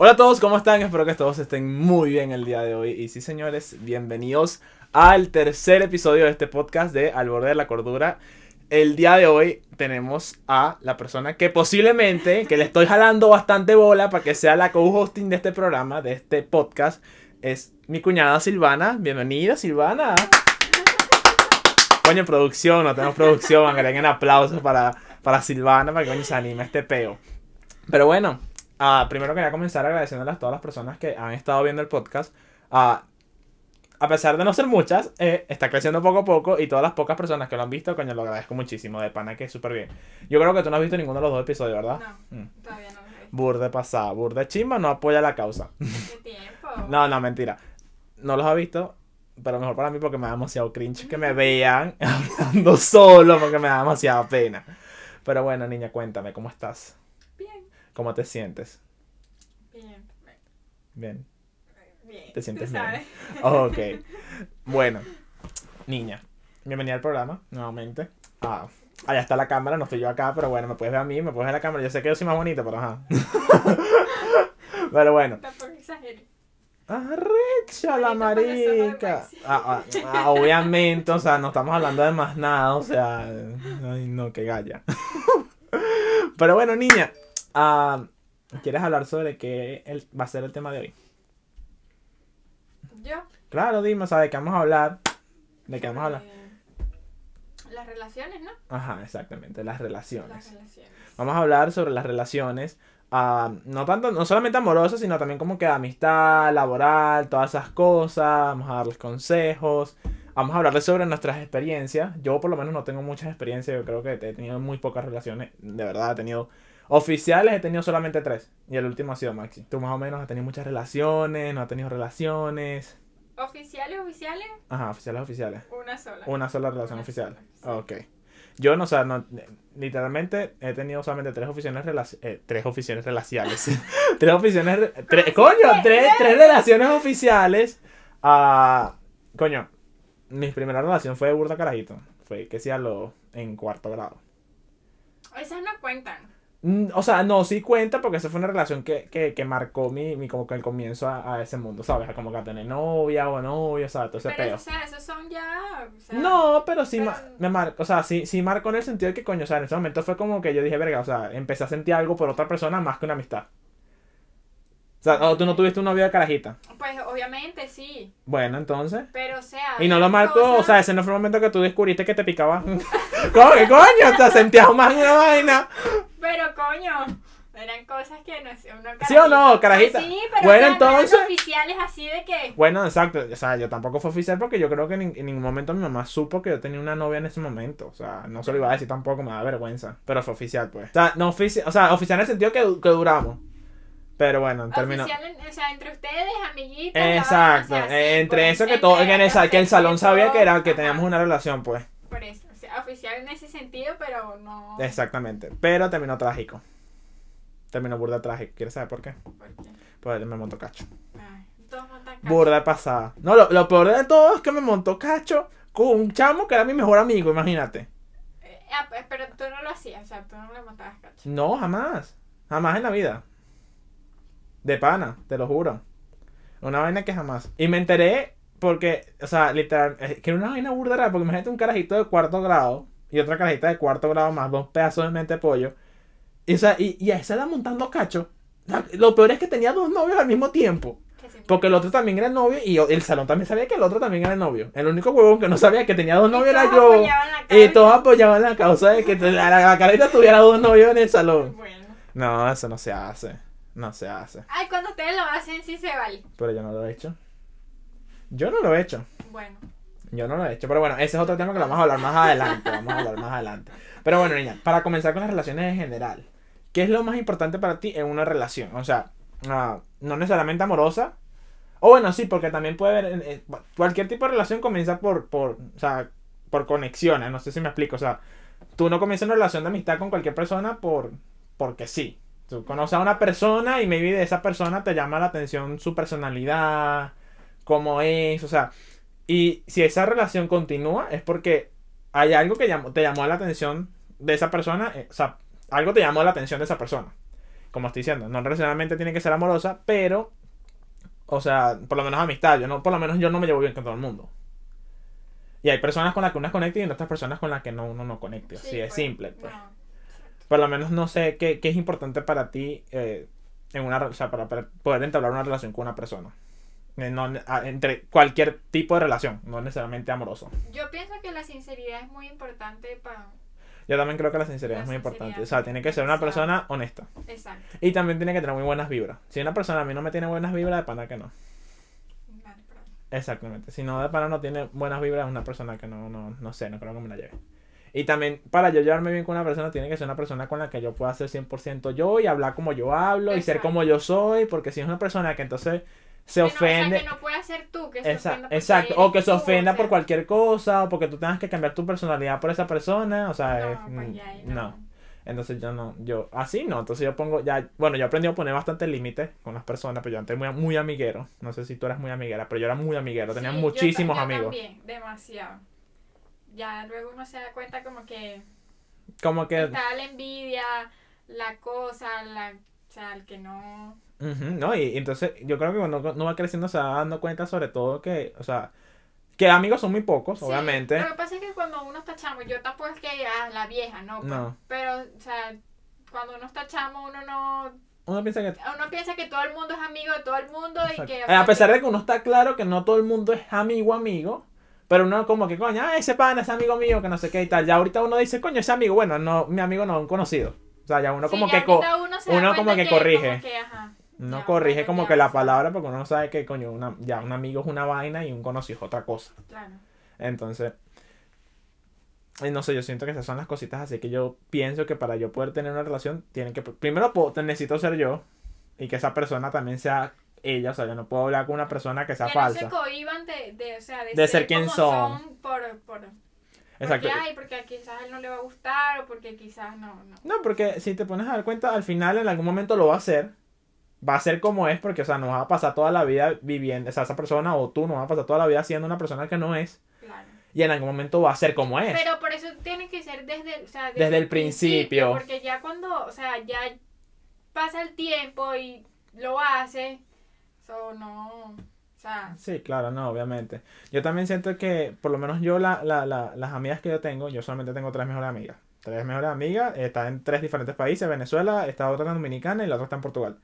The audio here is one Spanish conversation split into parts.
Hola a todos, ¿cómo están? Espero que todos estén muy bien el día de hoy. Y sí, señores, bienvenidos al tercer episodio de este podcast de Al borde de la cordura. El día de hoy tenemos a la persona que posiblemente, que le estoy jalando bastante bola para que sea la co-hosting de este programa, de este podcast, es mi cuñada Silvana. Bienvenida, Silvana. Coño, producción, no tenemos producción, agreguen aplausos para, para Silvana, para que coño se anime este peo. Pero bueno, ah, primero quería comenzar agradeciéndoles a todas las personas que han estado viendo el podcast. Ah, a pesar de no ser muchas, eh, está creciendo poco a poco y todas las pocas personas que lo han visto, coño, lo agradezco muchísimo, de pana que es súper bien. Yo creo que tú no has visto ninguno de los dos episodios, ¿verdad? No, Mm. todavía no. Burde pasada, burde chimba, no apoya la causa. ¿Qué tiempo? No, no, mentira. No los ha visto, pero mejor para mí porque me da demasiado cringe que me vean hablando solo porque me da demasiada pena. Pero bueno, niña, cuéntame, ¿cómo estás? ¿Cómo te sientes? bien, Bien. bien. ¿Te sientes bien? sabes. Ok. Bueno, niña, bienvenida al programa, nuevamente. Ah, allá está la cámara, no estoy yo acá, pero bueno, me puedes ver a mí, me puedes ver la cámara. Yo sé que yo soy más bonita, pero ajá. pero bueno. Tampoco exageres. Arrecha la marica. Ah, ah, ah, obviamente, o sea, no estamos hablando de más nada, o sea. Ay, no, que galla. Pero bueno, niña, ah, ¿quieres hablar sobre qué el- va a ser el tema de hoy? Yo. Claro, dime, o sea, de qué vamos a hablar. ¿De qué vamos a hablar? eh, Las relaciones, ¿no? Ajá, exactamente, las Las relaciones. relaciones. Vamos a hablar sobre las relaciones, ah, no tanto, no solamente amorosas, sino también como que amistad, laboral, todas esas cosas. Vamos a darles consejos. Vamos a hablarles sobre nuestras experiencias. Yo por lo menos no tengo muchas experiencias. Yo creo que he tenido muy pocas relaciones. De verdad, he tenido oficiales, he tenido solamente tres. Y el último ha sido Maxi. Tú más o menos has tenido muchas relaciones, no has tenido relaciones. Oficiales, oficiales, Ajá, oficiales, oficiales. una sola. Una sola relación Una oficial. sola, Ok. Yo no, o sea, no, literalmente he tenido solamente tres oficiales eh, tres oficiales relaciales. tres oficiales, re- tres, coño, tres, tres relaciones oficiales. Ah, coño, mi primera relación fue de burda carajito. Fue que sí a lo en cuarto grado. Esas no cuentan. Mm, O sea, no, sí cuenta porque esa fue una relación que, que, que marcó mi, mi como que el comienzo a, a ese mundo, ¿sabes? Como que a tener novia o novio, ¿sabes? Todo ese Pero, peo. o sea, esos son ya. O sea, No, pero sí pero- me marcó, o sea, sí, sí marcó en el sentido de que, coño, o sea, en ese momento fue como que yo dije, verga, o sea, empecé a sentir algo por otra persona más que una amistad. O sea, o tú no tuviste un novio de carajita. Pues obviamente sí. Bueno, entonces. Pero, o sea. Y no lo marcó, o sea, ese no fue el momento que tú descubriste que te picaba. ¿Cómo que coño? O sea, sentías más una vaina. Pero, coño. Eran cosas que no sé, uno ¿Sí o no, carajita? Sí, pero Bueno, o sea, no eran entonces- oficiales así de que. Bueno, exacto. O sea, yo tampoco fue oficial porque yo creo que en, en ningún momento mi mamá supo que yo tenía una novia en ese momento. O sea, no se lo iba a decir tampoco, me da vergüenza. Pero fue oficial, pues. O sea, no oficial, o sea, oficial en el sentido que, que duramos. Pero bueno, en términos. O sea, entre ustedes, amiguitos. Exacto, vaina, o sea, sí, entre pues, eso que todo, en, esa, que el salón sabía que era que teníamos una relación, pues. Por eso, o sea, oficial en ese sentido, pero no. Exactamente. Pero terminó trágico. Terminó burda trágico. ¿Quieres saber por qué? ¿Por qué? Pues me montó cacho. Ay, todos montan cacho. Burda pasada. No, lo, lo peor de todo es que me montó cacho con un chamo que era mi mejor amigo, imagínate. Eh, ah, pues, pero tú no lo hacías, o sea, tú no le montabas cacho. No, jamás. Jamás en la vida. De pana, te lo juro. Una vaina que jamás. Y me enteré porque, o sea, literal, es que era una vaina burda porque imagínate un carajito de cuarto grado y otra carajita de cuarto grado más dos pedazos de mente de pollo. Y, o sea, y, y a esa edad montando cacho. Lo peor es que tenía dos novios al mismo tiempo. Porque el otro también era el novio y el salón también sabía que el otro también era el novio. El único huevón que no sabía que tenía dos novios era yo. Y todos apoyaban la causa de que la, la, la carita tuviera dos novios en el salón. Bueno. No, eso no se hace. No se hace. Ay, cuando ustedes lo hacen, sí se vale. Pero yo no lo he hecho. Yo no lo he hecho. Bueno. Yo no lo he hecho. Pero bueno, ese es otro tema que lo vamos a hablar más adelante. Vamos a hablar más adelante. Pero bueno, niña, para comenzar con las relaciones en general. ¿Qué es lo más importante para ti en una relación? O sea, ah, no necesariamente amorosa. O bueno, sí, porque también puede haber. eh, cualquier tipo de relación comienza por, por, o sea, por conexiones. No sé si me explico. O sea, tú no comienzas una relación de amistad con cualquier persona por, porque sí. Tú conoces a una persona y maybe de esa persona te llama la atención su personalidad, cómo es, o sea, y si esa relación continúa es porque hay algo que llamó- te llamó la atención de esa persona, eh, o sea, algo te llamó la atención de esa persona. como estoy diciendo, no necesariamente tiene que ser amorosa, pero, o sea, por lo menos amistad. Yo no, por lo menos yo no me llevo bien con todo el mundo. Y hay personas con las que uno conecta y otras personas con las que no, uno no conecte. Sí, Así es pues, simple, pues. no, Por lo menos no sé qué, qué es importante para ti eh, en una, o sea, para, para poder entablar una relación con una persona. Eh, no- entre cualquier tipo de relación, no necesariamente amoroso. Yo pienso que la sinceridad es muy importante para... Yo también creo que la sinceridad La es muy sinceridad importante. O sea, tiene que ser una persona honesta. Exacto. Y también tiene que tener muy buenas vibras. Si una persona a mí no me tiene buenas vibras, de pana que no. Exactamente. Si no de pana no tiene buenas vibras, es una persona que no, no, no sé, no creo que me la lleve. Y también, para yo llevarme bien con una persona, tiene que ser una persona con la que yo pueda ser 100% yo y hablar como yo hablo y ser como yo soy, porque si es una persona que entonces se Que no, o sea, ofende... que no puede ser tú, que se porque exacto, o que se ofenda o por cualquier cosa, o porque tú tengas que cambiar tu personalidad por esa persona, o sea, No, es- pues ahí no. no. Entonces yo no, yo, así no, entonces yo pongo ya, bueno, yo aprendí a poner bastante límites con las personas, pero yo antes muy, muy amiguero, no sé si tú eras muy amiguera, pero yo era muy amiguero, tenía Sí, yo muchísimos ta- yo amigos. También, demasiado. Ya luego uno se da cuenta como que Como que, está la envidia, la cosa, la, o sea, el que no... ¿no? Y, y entonces yo creo que cuando uno va creciendo se va dando cuenta sobre todo que, o sea, que amigos son muy pocos, Sí, obviamente. Lo que pasa es que cuando uno está chamo, yo tampoco es que ah, la vieja, no, pues, No. pero, o sea, cuando uno está chamo, uno no, Uno piensa que... uno piensa que todo el mundo es amigo de todo el mundo y que... Eh, a pesar de que uno está claro que no todo el mundo es amigo amigo, pero uno como que, coño, ah, ese pana es amigo mío, que no sé qué y tal. Ya ahorita uno dice, coño, ese amigo, bueno, no, mi amigo no, un conocido. O sea, ya uno Sí, como ya que... uno, se uno como que corrige. como que, ajá, No ya, corrige como que la palabra porque uno no sabe que, coño, una, ya un amigo es una vaina y un conocido es otra cosa. Claro. Entonces, no sé, yo siento que esas son las cositas así que yo pienso que para yo poder tener una relación, tienen que, primero necesito ser yo y que esa persona también sea ella, o sea, yo no puedo hablar con una persona que sea que falsa. no se cohiban de, de, o sea, de, De ser quien son. por, por, Exacto. Porque, ay, porque quizás él no le va a gustar o porque quizás no, no. No, porque si te pones a dar cuenta, al final en algún momento lo va a hacer. Va a ser como es, porque, o sea, no vas a pasar toda la vida viviendo, o sea, esa persona o tú no vas a pasar toda la vida siendo una persona que no es. Claro. Y en algún momento va a ser como es. Pero por eso tiene que ser desde, o sea, Desde el principio. Porque ya cuando, o sea, ya pasa el tiempo y lo hace, eso no, o sea, Sí, claro, no, obviamente. Yo también siento que, por lo menos yo, la, la, la- las amigas que yo tengo, yo solamente tengo tres mejores amigas. Tres mejores amigas, están en tres diferentes países, Venezuela, está otra en Dominicana y la otra está en Portugal.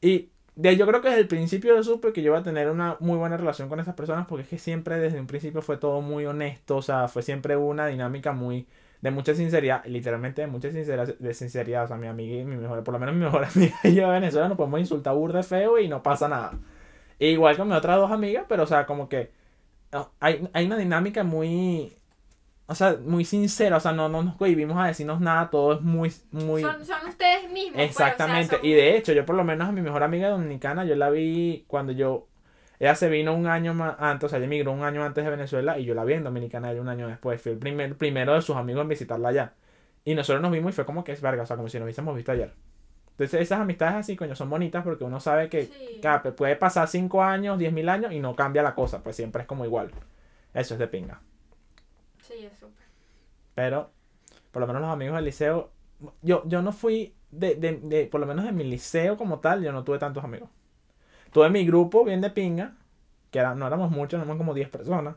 Y de, yo creo que desde el principio yo supe que yo iba a tener una muy buena relación con esas personas porque es que siempre desde un principio fue todo muy honesto, o sea, fue siempre una dinámica muy de mucha sinceridad, literalmente de mucha sinceridad, de sinceridad, o sea, mi amiga y mi mejor, por lo menos mi mejor amiga y yo de Venezuela nos podemos insultar burda feo y no pasa nada. E igual con mis otras dos amigas, pero o sea, como que hay, hay una dinámica muy, o sea, muy sincera, o sea, no, no nos cohibimos a decirnos nada, todo es muy, muy... son, son ustedes mismos. pues, o sea, Exactamente, son- y de hecho, yo por lo menos a mi mejor amiga dominicana, yo la vi cuando yo, ella se vino un año más antes, o sea, ella emigró un año antes de Venezuela y yo la vi en Dominicana ella un año después, fui el primer, primero de sus amigos en visitarla allá. Y nosotros nos vimos y fue como que es verga, o sea, como si nos hubiésemos visto ayer. Entonces esas amistades así, coño, son bonitas porque uno sabe que Sí. Claro, pues, puede pasar 5 años, 10 mil años y no cambia la cosa, pues siempre es como igual. Eso es de pinga. Sí, es súper. Pero, por lo menos los amigos del liceo, yo, yo no fui, de, de, de, por lo menos de mi liceo como tal, yo no tuve tantos amigos. Tuve mi grupo bien de pinga, que era, no éramos muchos, éramos como 10 personas.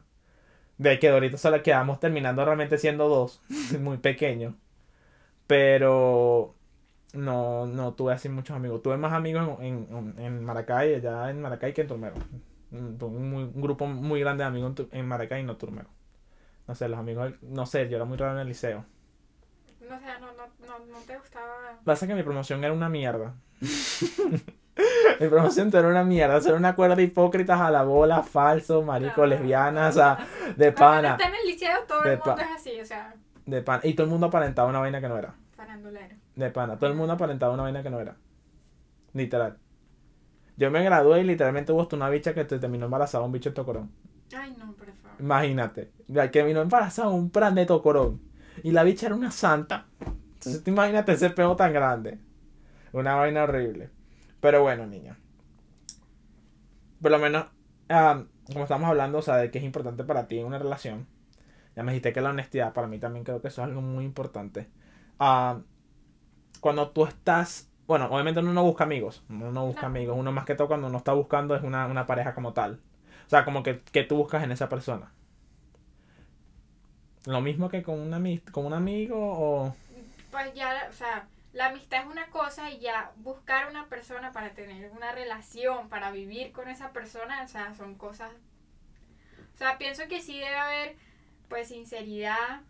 De que ahorita solo quedamos terminando realmente siendo dos, muy pequeños. Pero no, no tuve así muchos amigos. Tuve más amigos en, en, en Maracay, allá en Maracay que en Turmero. Un, un muy- un grupo muy grande de amigos en, Tu- en Maracay y no Turmero. No sé, los amigos, no sé, yo era muy raro en el liceo. No, sea, no, no, no, no te gustaba. Pasa que mi promoción era una mierda. mi promoción era una mierda. Era una cuerda hipócritas a la bola, falso, marico, No, lesbianas, no, o sea, de pana. está en el liceo, todo De el mundo pa- es así, o sea, De pana. Y todo el mundo aparentaba una vaina que no era. farandulero. De pana. Todo el mundo aparentaba una vaina que no era. Literal. Yo me gradué y literalmente hubo hasta una bicha que te terminó embarazada, un bicho de tocorón. Ay, no, por favor. Imagínate. La que vino embarazada un plan de tocorón. Y la bicha era una santa. Entonces tú imagínate ese peo tan grande. Una vaina horrible. Pero bueno, niña. Por lo menos, ah, como estamos hablando, o sea, de que es importante para ti en una relación. Ya me dijiste que la honestidad, para mí también creo que eso es algo muy importante. Cuando tú estás bueno, obviamente uno no busca amigos, uno no busca amigos, uno más que todo cuando uno está buscando es una, una pareja como tal. O sea, como que, que tú buscas en esa persona. Lo mismo que con un, ami- con un amigo o... Pues ya, o sea, la amistad es una cosa y ya buscar una persona para tener una relación, para vivir con esa persona, o sea, son cosas... O sea, pienso que sí debe haber, pues, sinceridad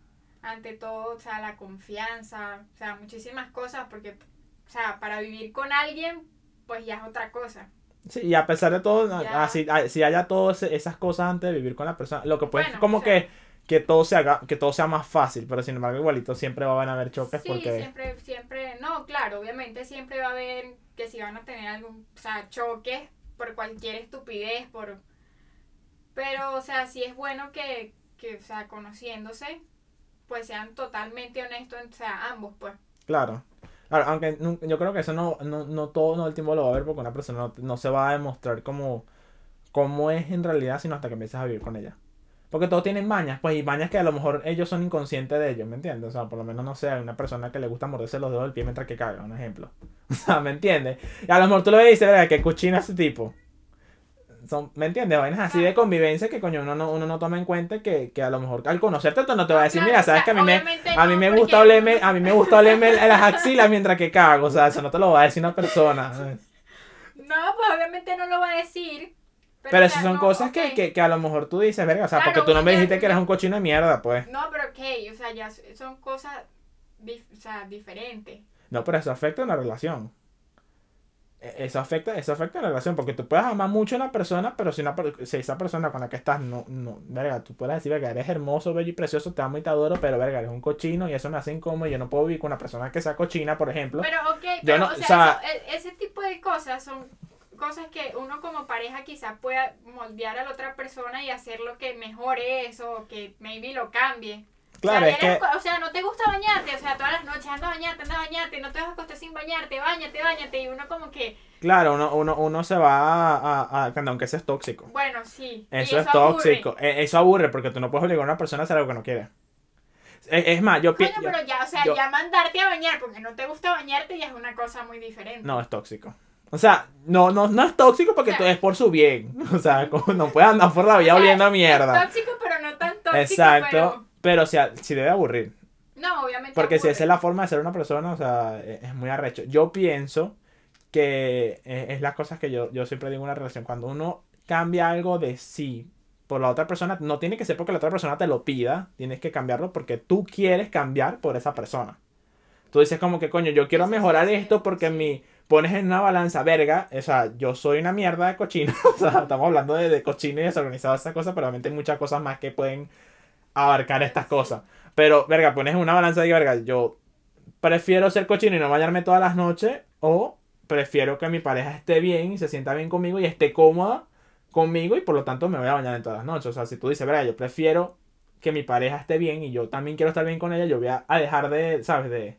ante todo, o sea, la confianza, o sea, muchísimas cosas, porque, o sea, para vivir con alguien, pues ya es otra cosa. Sí, y a pesar de todo, así, si haya todas esas cosas antes de vivir con la persona, lo que puede Bueno, como o sea- que, que todo se haga, que todo sea más fácil, pero sin embargo igualito siempre van a haber choques Sí, porque... siempre, siempre, no, claro, obviamente siempre va a haber que si van a tener algún, o sea, choques por cualquier estupidez, por... Pero, o sea, sí es bueno que, que, o sea, conociéndose, pues sean totalmente honestos, o sea, ambos, pues. Claro. Claro, aunque yo creo que eso no, no, no todo no el tiempo lo va a ver porque una persona no, no se va a demostrar como, como es en realidad, sino hasta que empieces a vivir con ella. Porque todos tienen mañas, pues, y mañas que a lo mejor ellos son inconscientes de ellos, ¿me entiendes? O sea, por lo menos, no sé, hay una persona que le gusta morderse los dedos del pie mientras que caga, un ejemplo. O sea, ¿me entiendes? Y a lo mejor tú lo ves y dices, ¿verdad? Que cochina ese tipo. Son, ¿Me entiendes? Vainas así de convivencia que, coño, uno no, uno no toma en cuenta que, que a lo mejor al conocerte tú no te va a decir, mira, sabes que a mí me, a mí me gusta olerme, a mí me gusta olerme las axilas mientras que cago, o sea, eso no te lo va a decir una persona. No, pues obviamente no lo va a decir. Pero, o esas sea, son no, cosas que, que, que a lo mejor tú dices, verga, o sea, Claro, porque tú no me dijiste que eres un cochino de mierda, pues. No, pero ok, o sea, ya son cosas, o sea, diferentes. No, pero eso afecta a una relación. E- Eso afecta, eso afecta a la relación, porque tú puedes amar mucho a una persona, pero si, una, si esa persona con la que estás no, no, verga, tú puedes decir, verga, eres hermoso, bello y precioso, te amo y te adoro, pero verga, eres un cochino y eso me hace incómodo y yo no puedo vivir con una persona que sea cochina, por ejemplo. Pero ok, Yo pero no- o sea, o sea- eso- e- ese tipo de cosas son cosas que uno como pareja quizás pueda moldear a la otra persona y hacer lo que mejore eso, o que maybe lo cambie. Claro, o sea, es que... o sea, no te gusta bañarte, o sea, todas las noches anda a bañarte, anda a bañarte, no te vas a acostar sin bañarte, bañate, bañate, y uno como que, Claro, uno, uno, uno se va a, a, a- aunque eso es tóxico. bueno, sí. y Eso es aburre. tóxico. E- Eso aburre porque tú no puedes obligar a una persona a hacer algo que no quiere. Es, es más, yo pienso... pero ya, o sea, yo- ya mandarte a bañar porque no te gusta bañarte ya es una cosa muy diferente. No, es tóxico. O sea, no, no, no es tóxico porque O sea- es por su bien. O sea, como no puedes andar por la vida O sea, oliendo a Es mierda. tóxico, pero no tan tóxico. Exacto. Pero... Pero si, si debe aburrir. No, obviamente. Porque si esa es la forma de ser una persona, o sea, e- es muy arrecho. Yo pienso que eh, es las cosas que yo, yo siempre digo en una relación. Cuando uno cambia algo de sí por la otra persona, no tiene que ser porque la otra persona te lo pida, tienes que cambiarlo porque tú quieres cambiar por esa persona. Tú dices como que, coño, yo quiero Sí, sí, mejorar sí, esto porque sí. mi... Pones en una balanza, verga, o sea, yo soy una mierda de cochino, o sea, estamos hablando de, de cochino y desorganizado esas cosas, pero obviamente hay muchas cosas más que pueden abarcar estas cosas. Pero, verga, pones en una balanza y verga, yo prefiero ser cochino y no bañarme todas las noches o prefiero que mi pareja esté bien se sienta bien conmigo y esté cómoda conmigo y por lo tanto me voy a bañar en todas las noches. O sea, si tú dices, verga, yo prefiero que mi pareja esté bien y yo también quiero estar bien con ella, yo voy a, a dejar de, ¿sabes? De,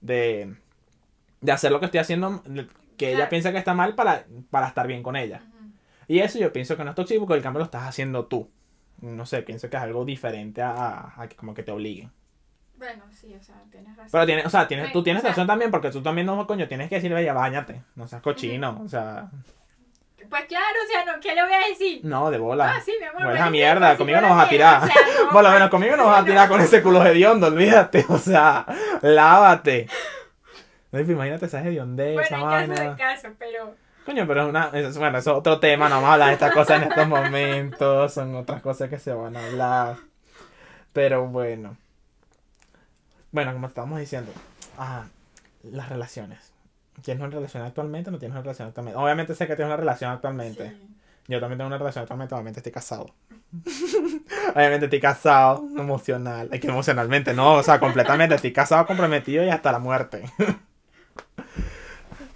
de, de hacer lo que estoy haciendo que ella piensa que está mal para, para estar bien con ella. Y eso yo pienso que no es tóxico porque el cambio lo estás haciendo tú. No sé, pienso que es algo diferente a, que como que te obliguen. Bueno, sí, o sea, tienes razón. Pero tienes, o sea, tienes, Sí, tú tienes o sea- razón también porque tú también no, coño, tienes que decirle, ya bañate, no seas cochino, o sea, Pues claro, o sea, no, ¿qué le voy a decir? no, de bola. Ah, sí, mi amor. Hueles bueno, a mierda, sí, conmigo no vas a tirar. o sea, no, Por lo menos conmigo no vas a tirar con ese culo hediondo, olvídate, o sea, lávate. No, imagínate esa hediondez, esa Bueno, caso de vaina. caso, pero... Coño, pero es una, es- bueno, es otro tema, no vamos a hablar de estas cosas en estos momentos, son otras cosas que se van a hablar. Pero bueno. Bueno, como estábamos diciendo, ah, las relaciones. ¿Tienes una relación actualmente o no tienes una relación actualmente? Obviamente sé que tienes una relación actualmente. sí. Yo también tengo una relación actualmente, obviamente estoy casado. obviamente estoy casado, emocional. Es que emocionalmente no, o sea, completamente estoy casado, comprometido y hasta la muerte.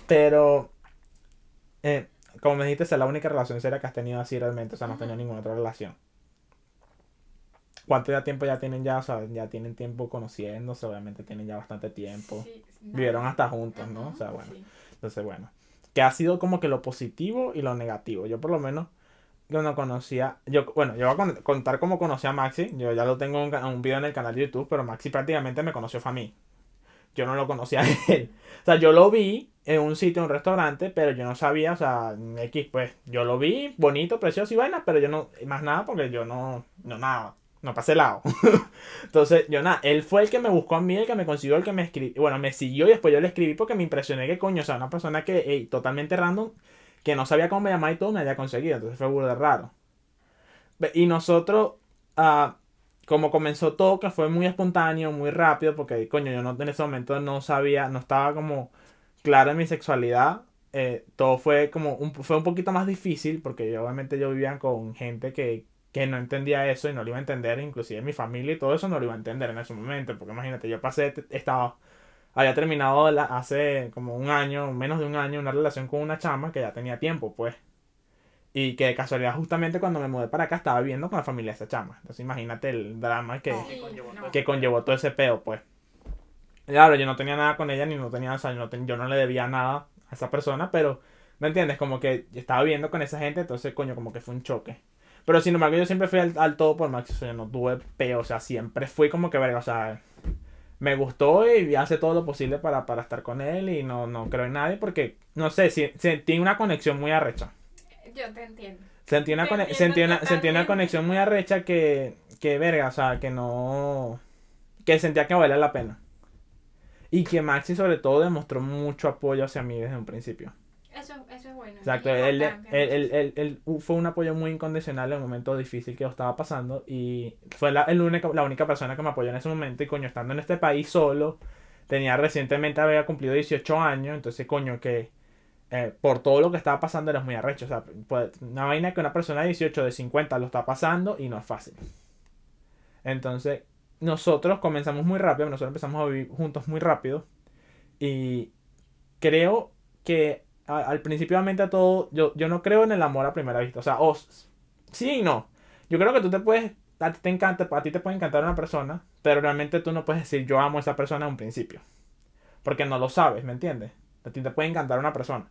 Pero, eh, como me dijiste, esa es la única relación seria que has tenido así realmente, o sea, no has tenido ninguna otra relación. ¿Cuánto ya tiempo ya tienen ya? O sea, ya tienen tiempo conociéndose, obviamente tienen ya bastante tiempo. Sí, Vivieron hasta juntos, ¿no? O sea, bueno. sí. Entonces, bueno, que ha sido como que lo positivo y lo negativo. Yo por lo menos, yo no conocía, yo, bueno, yo voy a con- contar cómo conocí a Maxi. Yo ya lo tengo en un video en el canal de YouTube, pero Maxi prácticamente me conoció fue a mí. Yo no lo conocía a él. O sea, yo lo vi en un sitio, en un restaurante, pero yo no sabía, o sea, X, pues, yo lo vi, bonito, precioso y vaina, pero yo no, más nada, porque yo no, no nada, no pasé lado. Entonces, yo nada, él fue el que me buscó a mí, el que me consiguió, el que me escribió, bueno, me siguió y después yo le escribí porque me impresioné que coño, o sea, una persona que, totalmente random, que no sabía cómo me llamaba y todo, me había conseguido, entonces fue burda raro. Y nosotros, ah, como comenzó todo, que fue muy espontáneo, muy rápido, porque coño, yo no en ese momento no sabía, no estaba como claro en mi sexualidad. eh, todo fue como un, fue un poquito más difícil porque yo, obviamente yo vivía con gente que, que no entendía eso y no lo iba a entender, inclusive mi familia y todo eso no lo iba a entender en ese momento, porque imagínate, yo pasé, estaba, había terminado la- hace como un año, menos de un año, una relación con una chama que ya tenía tiempo, pues. Y que de casualidad, justamente cuando me mudé para acá, estaba viviendo con la familia de esa chama. Entonces imagínate el drama que, Sí, conllevó no. que conllevó todo ese peo, pues. Claro, yo no tenía nada con ella, ni no tenía, o sea, yo no, ten- yo no le debía nada a esa persona, pero, ¿me entiendes? Como que estaba viviendo con esa gente, entonces, coño, como que fue un choque. Pero sin embargo, yo siempre fui al, al todo por Max, o sea, yo no tuve peo, o sea, siempre fui como que, verga, o sea, me gustó y hace todo lo posible para, para estar con él y no, no creo en nadie porque, no sé, si, sentí una conexión muy arrecha. Yo te entiendo. Sentí una, entiendo sentí una, sentí una conexión muy arrecha que, que, verga, o sea, que no... Que sentía que valía la pena. Y que Maxi sobre todo demostró mucho apoyo hacia mí desde un principio. Eso, eso es bueno. Exacto, él, él, él- él- él fue un apoyo muy incondicional en el momento difícil que yo estaba pasando y fue la, el único- la única persona que me apoyó en ese momento y coño, estando en este país solo, tenía recientemente, había cumplido 18 años, entonces coño que eh, por todo lo que estaba pasando eres muy arrecho, o sea, pues, una vaina que una persona de 18, de 50 lo está pasando y no es fácil. Entonces, nosotros comenzamos muy rápido, nosotros empezamos a vivir juntos muy rápido y creo que al principio a todo, yo, yo no creo en el amor a primera vista, o sea, o s- sí y no. Yo creo que tú te puedes, a ti te encanta, a ti te puede encantar una persona, pero realmente tú no puedes decir yo amo a esa persona en un principio, porque no lo sabes, ¿me entiendes? A ti te puede encantar una persona.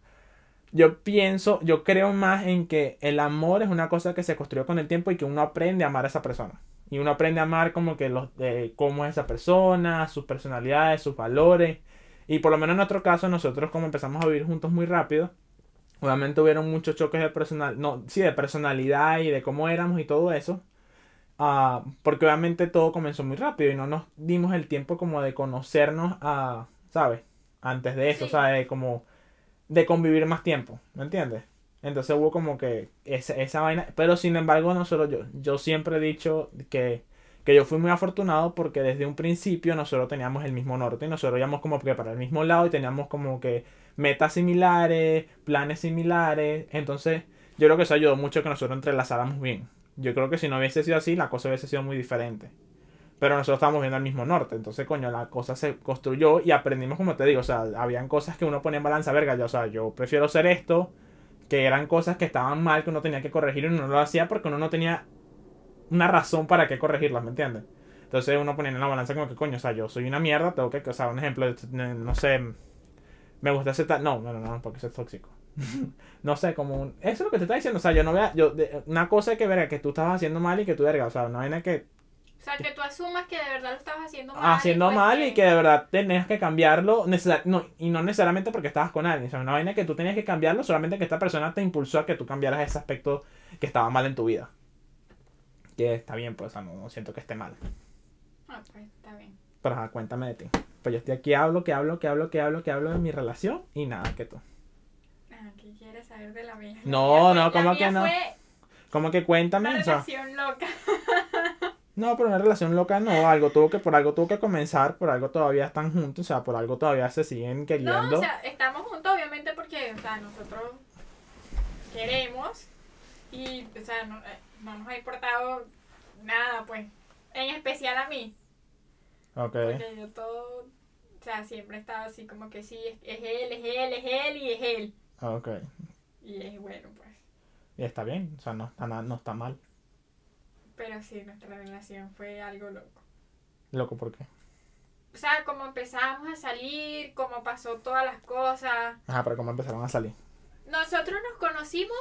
Yo pienso, yo creo más en que el amor es una cosa que se construyó con el tiempo y que uno aprende a amar a esa persona. Y uno aprende a amar como que los, eh, cómo es esa persona, sus personalidades, sus valores. Y por lo menos en nuestro caso, nosotros como empezamos a vivir juntos muy rápido, obviamente hubieron muchos choques de personal, no, sí, de personalidad y de cómo éramos y todo eso. Ah, porque obviamente todo comenzó muy rápido y no nos dimos el tiempo como de conocernos a, ¿sabes? Antes de eso, Sí. ¿sabes? Como de convivir más tiempo, ¿me entiendes? Entonces hubo como que esa, esa vaina, pero sin embargo nosotros, yo, yo siempre he dicho que, que yo fui muy afortunado porque desde un principio nosotros teníamos el mismo norte y nosotros íbamos como que para el mismo lado y teníamos como que metas similares, planes similares, entonces yo creo que eso ayudó mucho que nosotros entrelazáramos bien. Yo creo que si no hubiese sido así, la cosa hubiese sido muy diferente. Pero nosotros estábamos viendo el mismo norte, entonces, coño, la cosa se construyó y aprendimos, como te digo, o sea, habían cosas que uno ponía en balanza, verga, yo, o sea, yo prefiero hacer esto, que eran cosas que estaban mal, que uno tenía que corregir y uno no lo hacía porque uno no tenía una razón para qué corregirlas, ¿me entiendes? Entonces uno ponía en la balanza como que, coño, o sea, yo soy una mierda, tengo que, o sea, un ejemplo, no sé, me gusta ese tal, no, no, no, no, porque eso es tóxico. no sé, como un, eso es lo que te está diciendo, o sea, yo no vea, yo, una cosa es que, verga, que tú estabas haciendo mal y que tú, verga, o sea, una vaina que O sea, que tú asumas que de verdad lo estabas haciendo mal. haciendo pues mal y que de verdad tenías que cambiarlo necesar- no, y no necesariamente porque estabas con alguien, o sea, una vaina que tú tenías que cambiarlo solamente que esta persona te impulsó a que tú cambiaras ese aspecto que estaba mal en tu vida. Que está bien, pues, o sea, no, no siento que esté mal. Ah, pues está bien. Pero ajá, cuéntame de ti. Pues yo estoy aquí, hablo, que hablo, que hablo, que hablo, que hablo de mi relación y nada, que tú. Ah, ¿qué quieres saber de la mía? No, La mía no, fue- ¿cómo que no? Fue Como que cuéntame, una o sea, relación loca. no, pero una relación loca no, algo tuvo que, por algo tuvo que comenzar, por algo todavía están juntos, o sea, por algo todavía se siguen queriendo. No, o sea, estamos juntos obviamente porque, o sea, nosotros queremos y, o sea, no, eh, no nos ha importado nada, pues, en especial a mí, ok. porque yo todo, o sea, siempre he estado así como que sí, es, es él, es él, es él y es él, Ok. y es bueno, pues, Y está bien, o sea, no está, no está mal. Pero sí, nuestra relación fue algo loco. Loco, ¿por qué? O sea, como empezamos a salir, como pasó todas las cosas. Ajá, pero ¿cómo empezaron a salir? Nosotros nos conocimos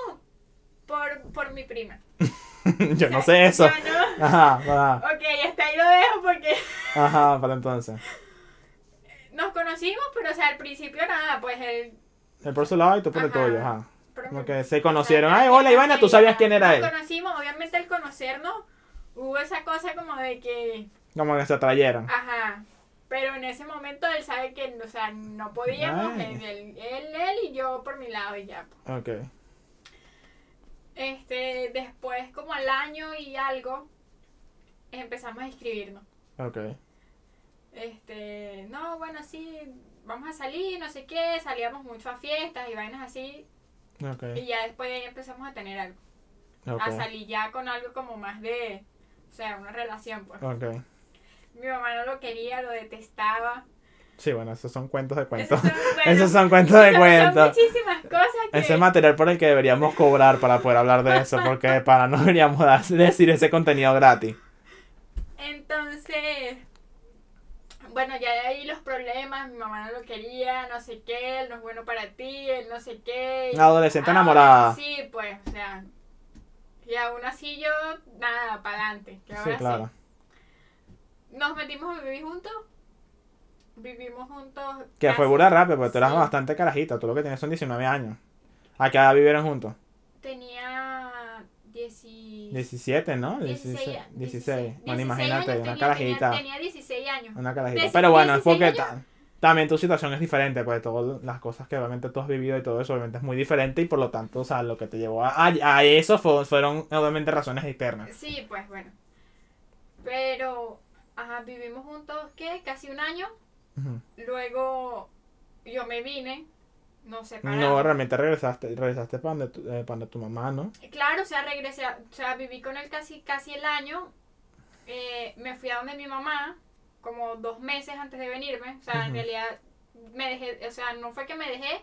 por, por mi prima. Yo O no sé eso. no- Ajá, para, Ok, hasta ahí lo dejo porque ajá, para entonces. nos conocimos, pero o sea, al principio nada, pues él Él por su lado y tú por el Ajá. tuyo, ajá. Como que se conocieron. Ay, hola, Ivana, tú sabías quién era él. Nos conocimos, obviamente al conocernos hubo esa cosa como de que, Como que se atrayeron. ajá, pero en ese momento él sabe que, o sea, no podíamos, él, él, él, él y yo por mi lado y ya. Ok. Este, después como al año y algo, empezamos a escribirnos. Ok. Este, no, bueno, sí, vamos a salir, no sé qué, salíamos mucho a fiestas y vainas así, Y ya después de ahí empezamos a tener algo, a salir ya con algo como más de, o sea, una relación, pues. Ok. Mi mamá no lo quería, lo detestaba. Sí, bueno, esos son cuentos de cuentos. Esos son, bueno, Esos son cuentos de son cuentos. muchísimas cosas que... Ese es material por el que deberíamos cobrar para poder hablar de eso, porque para no deberíamos dar- decir ese contenido gratis. Entonces, bueno, ya de ahí los problemas, mi mamá no lo quería, no sé qué, él no es bueno para ti, él no sé qué. Una adolescente Ah, enamorada. Sí, pues, o sea, y aún así yo, nada, para adelante. Sí, claro. Nos metimos a vivir juntos, vivimos juntos. Que fue burda rápido, porque tú eras Sí. bastante carajita. Tú lo que tienes son 19 años. ¿A qué edad vivieron juntos? Tenía 10 17, ¿no? 16, 16. 16. 16 Bueno, años imagínate, una tenía, carajita. Tenía, tenía 16 años. Una carajita. Pero bueno, es 16 porque ta- también tu situación es diferente, pues todas las cosas que obviamente tú has vivido y todo eso obviamente es muy diferente y por lo tanto, o sea, lo que te llevó a, a, a eso fue- fueron obviamente razones externas. Sí, pues bueno. Pero, ajá, vivimos juntos, ¿qué? Casi un año. Luego yo me vine, nos separamos. No, realmente regresaste, regresaste para donde, tu, eh, pa' donde tu mamá, ¿no? Claro, o sea, regresé, o sea, viví con él casi, casi el año. Eh, me fui a donde mi mamá, como dos meses antes de venirme. O sea, en realidad, me dejé, o sea, no fue que me dejé,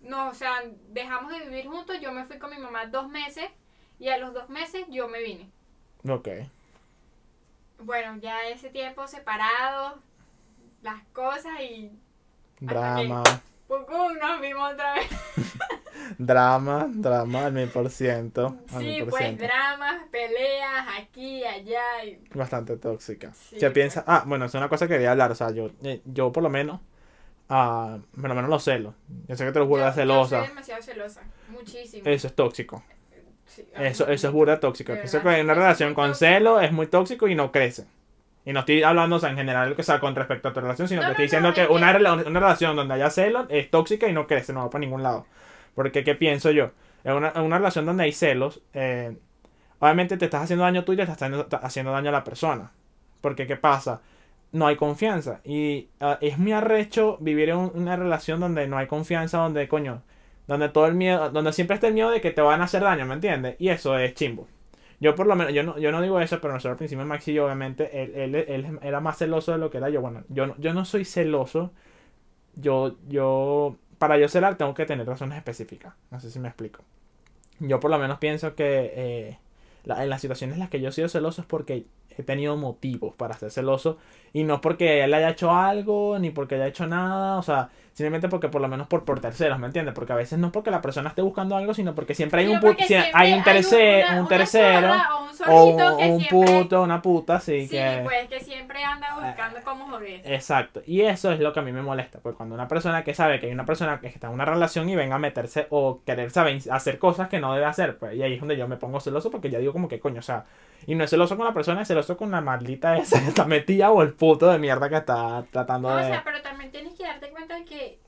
no, o sea, dejamos de vivir juntos. Yo me fui con mi mamá dos meses y a los dos meses yo me vine. Ok. Bueno, ya ese tiempo separados, las cosas y Drama, ¡pum! nos vimos otra vez. drama, drama al mil por ciento. Sí, pues dramas, peleas, aquí, allá. Y... Bastante tóxica. Sí, ¿Qué pues. piensas? Ah, bueno, es una cosa que quería hablar. O sea, yo, eh, yo por lo menos, ah, por lo menos lo celo. Yo sé que te lo Yo- burda Yo celosa. soy demasiado celosa, muchísimo. Eso es tóxico. Sí, Eso, eso es burda tóxico. Eso que una eso es relación con celo es muy tóxico y no crece. Y no estoy hablando, o sea, en general, o sea, con respecto a tu relación, sino No, que estoy diciendo no, que es una, que- una relación donde haya celos es tóxica y no crece, no va para ningún lado. Porque, ¿qué pienso yo? En una, en una relación donde hay celos, eh, obviamente te estás haciendo daño tú y te estás haciendo, daño a la persona. Porque, ¿qué pasa? No hay confianza. Y ah, es muy arrecho vivir en un- una relación donde no hay confianza, donde, coño, donde todo el miedo, donde siempre está el miedo de que te van a hacer daño, ¿me entiendes? Y eso es chimbo. Yo por lo menos, yo no, yo no digo eso, pero nosotros al principio Maxi obviamente, él, él, él era más celoso de lo que era yo. Bueno, yo no, yo no soy celoso. Yo, yo, para yo celar tengo que tener razones específicas. No sé si me explico. Yo por lo menos pienso que eh, la- en las situaciones en las que yo he sido celoso es porque he tenido motivos para ser celoso y no porque él haya hecho algo ni porque haya hecho nada, o sea, simplemente porque por lo menos por, por terceros, ¿me entiendes? Porque a veces no es porque la persona esté buscando algo, sino porque siempre hay un, porque pu- si- siempre hay un, terce- una- un tercero zorra o un o un, un siempre- puto, una puta, así Sí, que... pues que siempre anda buscando cómo joder. Exacto, y eso es lo que a mí me molesta, pues cuando una persona que sabe que hay una persona que está en una relación y venga a meterse o querer saber hacer cosas que no debe hacer, pues y ahí es donde yo me pongo celoso porque ya digo como que coño, o sea, y no es celoso con la persona, es celoso con la maldita esa que está metida o el puto de mierda que está tratando No, o de... sea, pero también tienes que darte cuenta de que,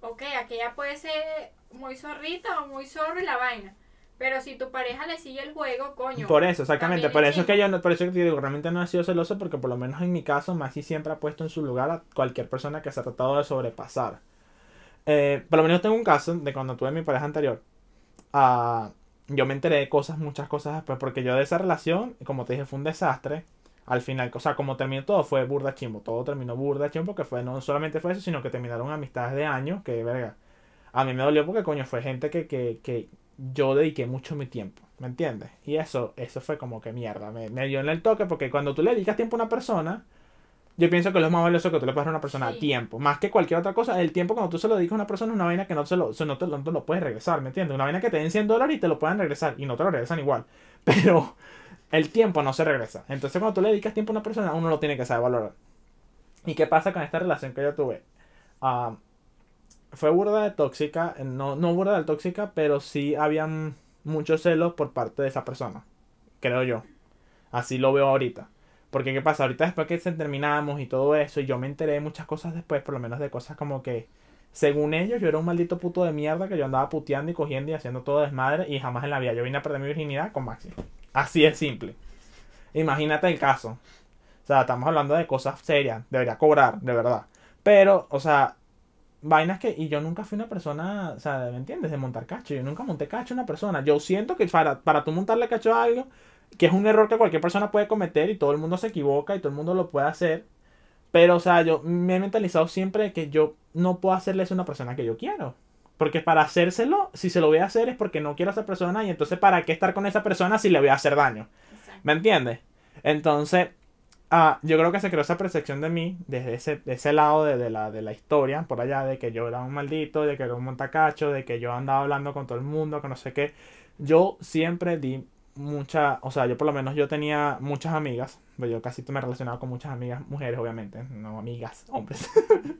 ok, aquella puede ser muy zorrita o muy zorro y la vaina. Pero si tu pareja le sigue el juego, coño. Por eso, exactamente. Por es eso es que yo no, por eso es que te digo, realmente no he sido celoso porque por lo menos en mi caso, Maxi siempre ha puesto en su lugar a cualquier persona que se ha tratado de sobrepasar. Eh, por lo menos tengo un caso de cuando tuve mi pareja anterior. ah, yo me enteré de cosas, muchas cosas después, porque yo de esa relación, como te dije, fue un desastre. Al final, o sea, como terminó todo, fue burda chimbo. Todo terminó burda chimbo, porque fue, no solamente fue eso, sino que terminaron amistades de años, que verga. A mí me dolió porque, coño, fue gente que, que, que yo dediqué mucho mi tiempo, ¿me entiendes? Y eso, eso fue como que mierda, me, me dio en el toque porque cuando tú le dedicas tiempo a una persona, yo pienso que es lo más valioso que tú le puedes dar a una persona, Sí. tiempo, más que cualquier otra cosa, el tiempo cuando tú se lo dedicas a una persona es una vaina que no, se lo, no, te, lo- no te lo puedes regresar, ¿me entiendes? Una vaina que te den 100 dólares y te lo puedan regresar y no te lo regresan igual, pero el tiempo no se regresa, entonces cuando tú le dedicas tiempo a una persona, uno lo tiene que saber valorar. ¿Y qué pasa con esta relación que yo tuve? Ah, fue burda de tóxica, no, no burda de tóxica, pero sí habían muchos celos por parte de esa persona, creo yo. Así lo veo ahorita. Porque qué pasa, ahorita después que terminamos y todo eso, y yo me enteré de muchas cosas después, por lo menos de cosas como que, según ellos, yo era un maldito puto de mierda que yo andaba puteando y cogiendo y haciendo todo desmadre y jamás en la vida yo vine a perder mi virginidad con Maxi. Así es simple. Imagínate el caso. O sea, estamos hablando de cosas serias, debería cobrar, de verdad. Pero, o sea, vainas que. Y yo nunca fui una persona, o sea, ¿me entiendes? De montar cacho. Yo nunca monté cacho a una persona. Yo siento que para, para tú montarle cacho a algo, que es un error que cualquier persona puede cometer y todo el mundo se equivoca y todo el mundo lo puede hacer. Pero, o sea, yo me he mentalizado siempre que yo no puedo hacerle eso a una persona que yo quiero. Porque para hacérselo, si se lo voy a hacer es porque no quiero a esa persona y entonces ¿para qué estar con esa persona si le voy a hacer daño? Exacto. ¿Me entiendes? Entonces, ah, yo creo que se creó esa percepción de mí desde ese, de ese lado de, de la, de la historia, por allá, de que yo era un maldito, de que era un montacacho, de que yo andaba hablando con todo el mundo, que no sé qué. Yo siempre di mucha, o sea, yo por lo menos yo tenía muchas amigas, pero yo casi me relacionaba con muchas amigas mujeres, obviamente, no amigas, hombres.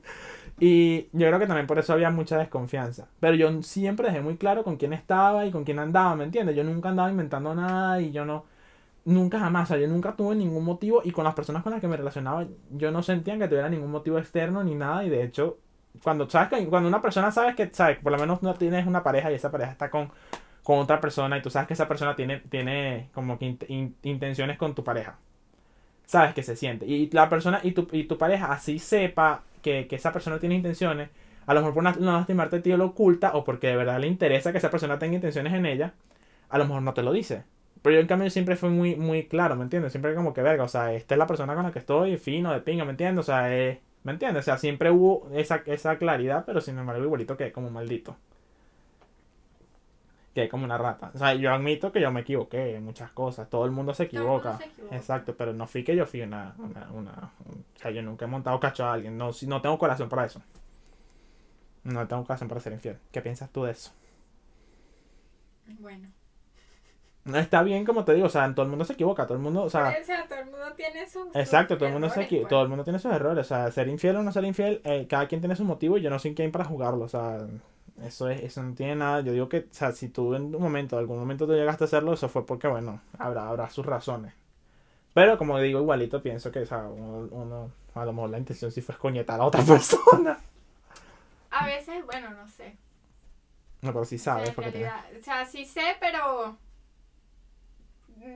y yo creo que también por eso había mucha desconfianza. Pero yo siempre dejé muy claro con quién estaba y con quién andaba, ¿me entiendes? Yo nunca andaba inventando nada y yo no, nunca jamás, o sea, yo nunca tuve ningún motivo y con las personas con las que me relacionaba, yo no sentía que tuviera ningún motivo externo ni nada y de hecho, cuando sabes que cuando una persona sabes que, sabes, por lo menos no tienes una pareja y esa pareja está con con otra persona y tú sabes que esa persona tiene, tiene como que int- in- intenciones con tu pareja. Sabes que se siente. Y la persona y tu, y tu pareja así sepa que, que esa persona tiene intenciones, a lo mejor por no lastimarte ti lo oculta o porque de verdad le interesa que esa persona tenga intenciones en ella, a lo mejor no te lo dice. Pero yo en cambio siempre fui muy, muy claro, ¿me entiendes? Siempre como que verga, o sea, esta es la persona con la que estoy, fino, de pinga, ¿me entiendes? O sea, eh, ¿me entiendes? O sea, siempre hubo esa, esa claridad, pero sin embargo igualito que como maldito que como una rata. O sea, yo admito que yo me equivoqué en muchas cosas. Todo el mundo se mundo equivoca. se equivoca. Exacto, pero no fui que yo fui una, una, una- O sea, yo nunca he montado cacho a alguien. No, no tengo corazón para eso. No tengo corazón para ser infiel. ¿Qué piensas tú de eso? Bueno. No está bien, como te digo. O sea, todo el mundo se equivoca. Todo el mundo, o sea... o sea, todo el mundo tiene sus. sus Exacto, todo el mundo se errores, equi- pues. todo el mundo tiene sus errores, o sea, ser infiel o no ser infiel, eh, cada quien tiene su motivo y yo no soy quien para jugarlo, o sea, eso es, eso no tiene nada, yo digo que, o sea, si tú en un momento, algún momento tú llegaste a hacerlo, eso fue porque, bueno, habrá, habrá sus razones. Pero como digo, igualito pienso que, o sea, uno, uno- a lo mejor la intención sí fue escoñetar a otra persona. A veces, bueno, no sé. No, pero sí O sea, sabes en realidad, o sea, sí sé, pero.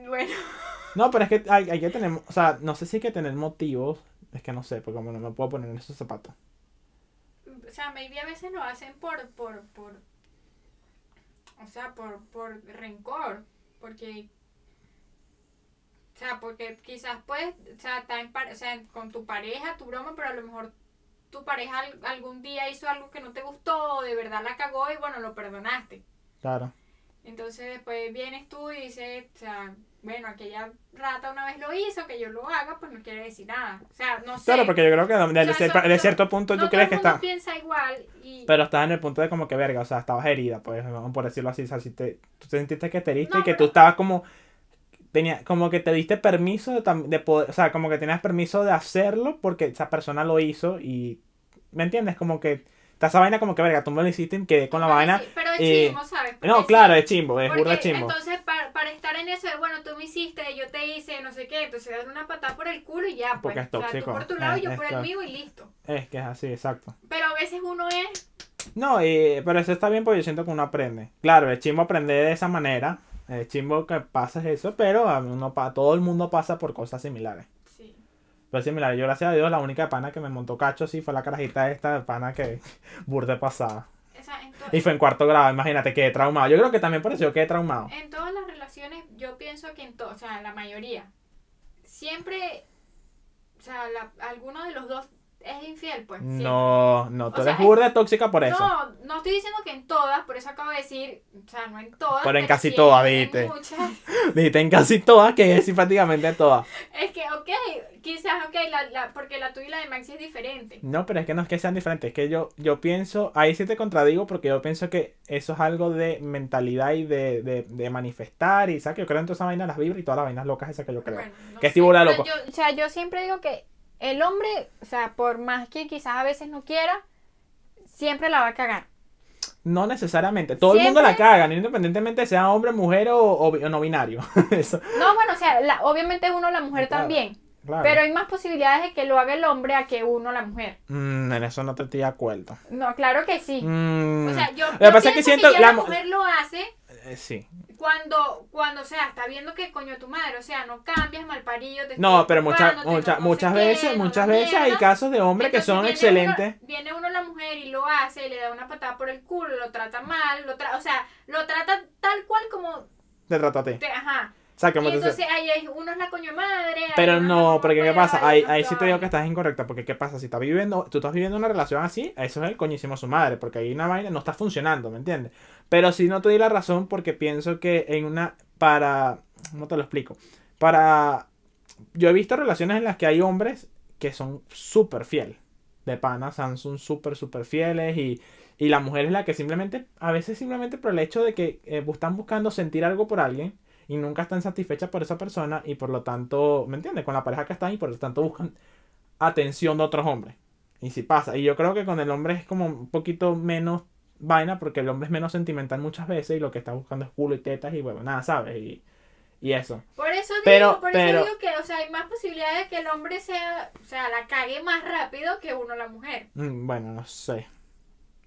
Bueno. No, pero es que hay, hay que tener, o sea, no sé si hay que tener motivos, es que no sé, porque como no me puedo poner en esos zapatos. O sea, maybe a veces lo hacen por, por, por, o sea, por, por rencor, porque, o sea, porque quizás puedes, o sea, estar en o sea, con tu pareja, tu broma, pero a lo mejor tu pareja al- algún día hizo algo que no te gustó, o de verdad la cagó y bueno, lo perdonaste. Claro. Entonces después vienes tú y dices, o sea, bueno, aquella rata una vez lo hizo, que yo lo haga, pues no quiere decir nada. O sea, no sé. Claro, porque yo creo que de, de O sea, cier- son- de son- cierto punto no tú todo crees que está... piensa igual y... Pero estás en el punto de como que verga, o sea, estabas herida, pues, por decirlo así, o sea, si te, tú te sentiste que te heriste No, y que pero- tú estabas como, tenía, como que te diste permiso de, tam- de poder, o sea, como que tenías permiso de hacerlo porque esa persona lo hizo y, ¿me entiendes? Como que, está esa vaina como que verga, tú me lo hiciste y quedé con la vaina. sí, pero es eh, chimbo, ¿sabes? Porque No, claro, es chimbo, es burda chimbo. Entonces, para estar en eso de, bueno, tú me hiciste, yo te hice, no sé qué, entonces dar una patada por el culo y ya, pues. Porque es O sea, tóxico. tú por tu lado y Es- yo es por el mío y listo. Es que es así, exacto. Pero a veces uno es... No, y- pero eso está bien porque yo siento que uno aprende. Claro, es chimbo aprender de esa manera, es chimbo que pases eso, pero uno, pa- todo el mundo pasa por cosas similares. Sí. Pues similar, yo gracias a Dios la única pana que me montó cacho sí fue la carajita esta de pana que burde pasada. Sea, en, Y fue en cuarto grado, imagínate, quedé traumado. Yo creo que también por eso yo quedé traumado. en todas las relaciones, yo pienso que en todo, o sea, la mayoría, siempre, o sea, la, alguno de los dos es infiel, pues. siempre. No, no, tú O sea, eres burde tóxica por eso. No, no estoy diciendo que en todas, por eso acabo de decir, o sea, no en todas. Pero en casi todas, dijiste. Dijiste en casi todas, que es sí, prácticamente todas. Es que, ok, quizás, ok, la, la, porque la tuya y la de Maxi es diferente. No, pero es que no es que sean diferentes, es que yo, yo pienso, ahí sí te contradigo porque yo pienso que eso es algo de mentalidad y de, de, de manifestar y sabes que yo creo en toda esa vaina, las vibras y todas las vainas locas esas que yo creo. Bueno, no Que pero loco. yo- o sea, yo siempre digo que el hombre, o sea, por más que quizás a veces no quiera, siempre la va a cagar. No necesariamente. Todo el mundo la caga, independientemente sea hombre, mujer o, o no binario. Eso, No, bueno, o sea, la- obviamente uno la mujer Claro, también. claro. Pero hay más posibilidades de que lo haga el hombre a que uno la mujer. Mm, en eso no te estoy de acuerdo. No, claro que sí. Mm, O sea, yo, Lo que yo pasa que siento ya la la mu- mujer lo hace eh, sí. cuando, cuando, o sea, está viendo que coño tu madre, o sea, no cambias mal parido. te No, pero muchas ocupando, muchas tengo no muchas sé qué, veces, muchas veces hay casos de hombres que son viene excelentes. Uno, viene uno la mujer y lo hace, y le da una patada por el culo, lo trata mal, lo tra o sea, lo trata tal cual como, Te trato a ti. te- ajá. Sea, Y entonces ahí hay, uno es la coño madre. Pero no, porque ¿qué pasa? Ahí, ahí sí te digo que estás incorrecta, porque ¿qué pasa? Si estás viviendo, tú estás viviendo una relación así, eso es el coñísimo su madre, porque ahí una vaina no está funcionando, ¿me entiendes? Pero sí no te di la razón porque pienso que en una, para, ¿cómo te lo explico? Para, yo he visto relaciones en las que hay hombres que son súper fieles, de panas, son son súper, súper fieles y, y la mujer es la que simplemente, a veces simplemente por el hecho de que eh, están buscando sentir algo por alguien, y nunca están satisfechas por esa persona y por lo tanto, ¿me entiendes? Con la pareja que están y por lo tanto buscan atención de otros hombres. Y si pasa. Y yo creo que con el hombre es como un poquito menos vaina porque el hombre es menos sentimental muchas veces y lo que está buscando es culo y tetas y bueno, nada, ¿sabes? Y, y eso. Por eso digo, Pero- por pero- eso digo que, o sea, hay más posibilidades de que el hombre sea, o sea, la cague más rápido que uno la mujer. Mm, Bueno, no sé.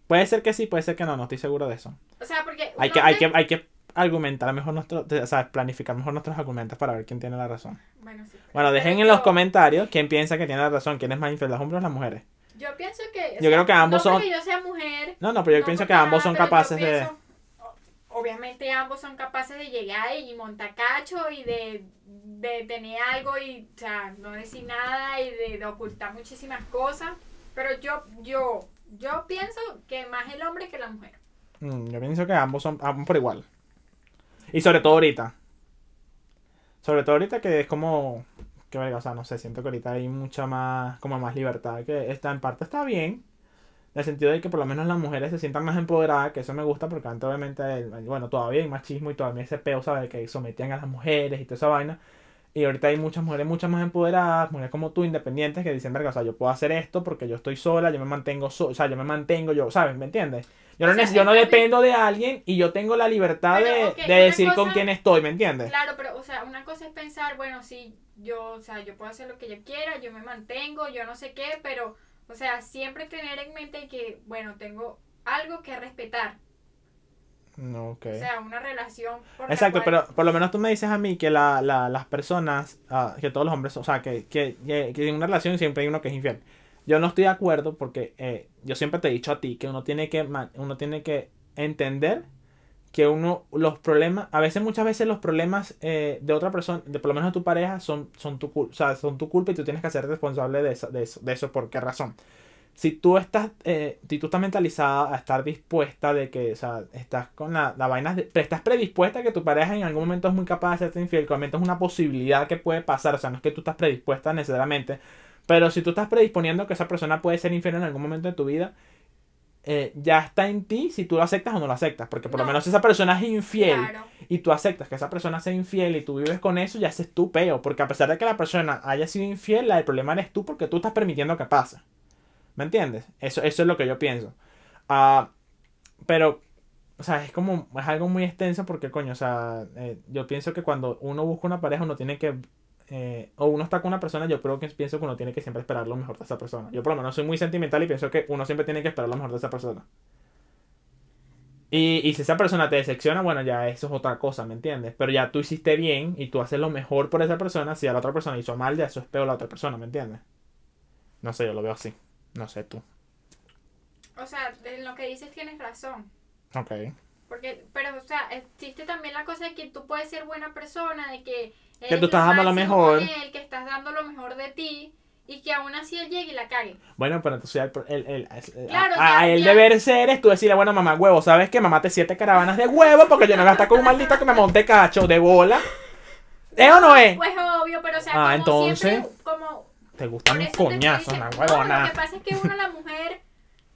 Puede ser que sí, puede ser que no, no estoy seguro de eso. O sea, porque Hay que, hay que, hay que argumentar mejor nuestro, o sea, planificar mejor nuestros argumentos para ver quién tiene la razón. Bueno, sí. Bueno, dejen en los comentarios quién piensa que tiene la razón, quién es más infiel, los hombres o las mujeres. Yo pienso que. Yo creo que ambos no son- porque yo sea mujer. No, no, pero yo no pienso que ambos son capaces de... pienso- Obviamente ambos son capaces de llegar y montar cacho y de, de tener algo y, o sea, no decir nada y de, de ocultar muchísimas cosas. Pero yo, yo, yo pienso que más el hombre que la mujer. Mm, yo pienso que ambos son ambos por igual. Y sobre todo ahorita. Sobre todo ahorita que es como... Que verga, o sea, no sé, siento que ahorita hay mucha más... Como más libertad. Que está en parte está bien. En el sentido de que por lo menos las mujeres se sientan más empoderadas. Que eso me gusta porque antes obviamente... Bueno, todavía hay machismo y todavía ese peo, ¿sabes? Que sometían a las mujeres y toda esa vaina. Y ahorita hay muchas mujeres muchas más empoderadas, mujeres como tú, independientes, que dicen, verga, o sea, yo puedo hacer esto porque yo estoy sola, yo me mantengo so o sea, yo me mantengo, yo, ¿sabes? ¿Me entiendes? Yo no, O sea, neces- yo no dependo de alguien y yo tengo la libertad Pero, de, de decir con quién estoy, ¿me entiendes? Claro, pero, o sea, una cosa es pensar, bueno, sí, yo, o sea, yo puedo hacer lo que yo quiera, yo me mantengo, yo no sé qué, pero, o sea, siempre tener en mente que, bueno, tengo algo que respetar. No, ok. O sea, una relación. por Exacto, cual- pero por lo menos tú me dices a mí que la, la- las personas, ah, que todos los hombres, o sea, que, que, que, que en una relación siempre hay uno que es infiel. Yo no estoy de acuerdo porque eh, yo siempre te he dicho a ti que uno tiene que, uno tiene que entender que uno, los problemas, a veces, muchas veces los problemas eh, de otra persona, de por lo menos de tu pareja, son, son tu o sea, son tu culpa y tú tienes que ser responsable de eso, de eso, de eso, ¿por qué razón? Si tú estás, eh, si tú estás mentalizada a estar dispuesta de que, o sea, estás con la, la vaina, de- pero estás predispuesta a que tu pareja en algún momento es muy capaz de hacerte infiel, que obviamente es una posibilidad que puede pasar, o sea, no es que tú estás predispuesta necesariamente, pero si tú estás predisponiendo que esa persona puede ser infiel en algún momento de tu vida, eh, ya está en ti si tú lo aceptas o no lo aceptas, porque por lo No. menos si esa persona es infiel Claro. y tú aceptas que esa persona sea infiel y tú vives con eso, ya ese es tu peo, porque a pesar de que la persona haya sido infiel, la- el problema eres tú porque tú estás permitiendo que pase. ¿Me entiendes? Eso, eso es lo que yo pienso. Ah, pero, o sea, es como, es algo muy extenso porque, coño, o sea, eh, yo pienso que cuando uno busca una pareja, uno tiene que, eh, o uno está con una persona, yo creo que pienso que uno tiene que siempre esperar lo mejor de esa persona. Yo por lo menos soy muy sentimental y pienso que uno siempre tiene que esperar lo mejor de esa persona. Y, y si esa persona te decepciona, bueno, ya eso es otra cosa, ¿me entiendes? Pero ya tú hiciste bien y tú haces lo mejor por esa persona. Si a la otra persona hizo mal, ya eso es peor a la otra persona, ¿me entiendes? No sé, yo lo veo así. No sé tú. O sea, en lo que dices tienes razón. Ok. Porque, pero, o sea, existe también la cosa de que tú puedes ser buena persona, de que. tú eres estás dando lo mejor. él, que estás dando lo mejor de ti y que aún así él llegue y la cague. Bueno, pero entonces el, el, el- el- Claro, a, ya- el ya. deber ser es tú decirle, bueno, mamá huevo, ¿sabes qué? Mamá te siete caravanas de huevo porque yo no voy a estar con un maldito que me monte cacho de bola. ¿Es o no es? Pues obvio, pero o sea, Ah, como entonces, siempre, como Te gustan coñazos, una No, lo huevona. que pasa es que uno la mujer,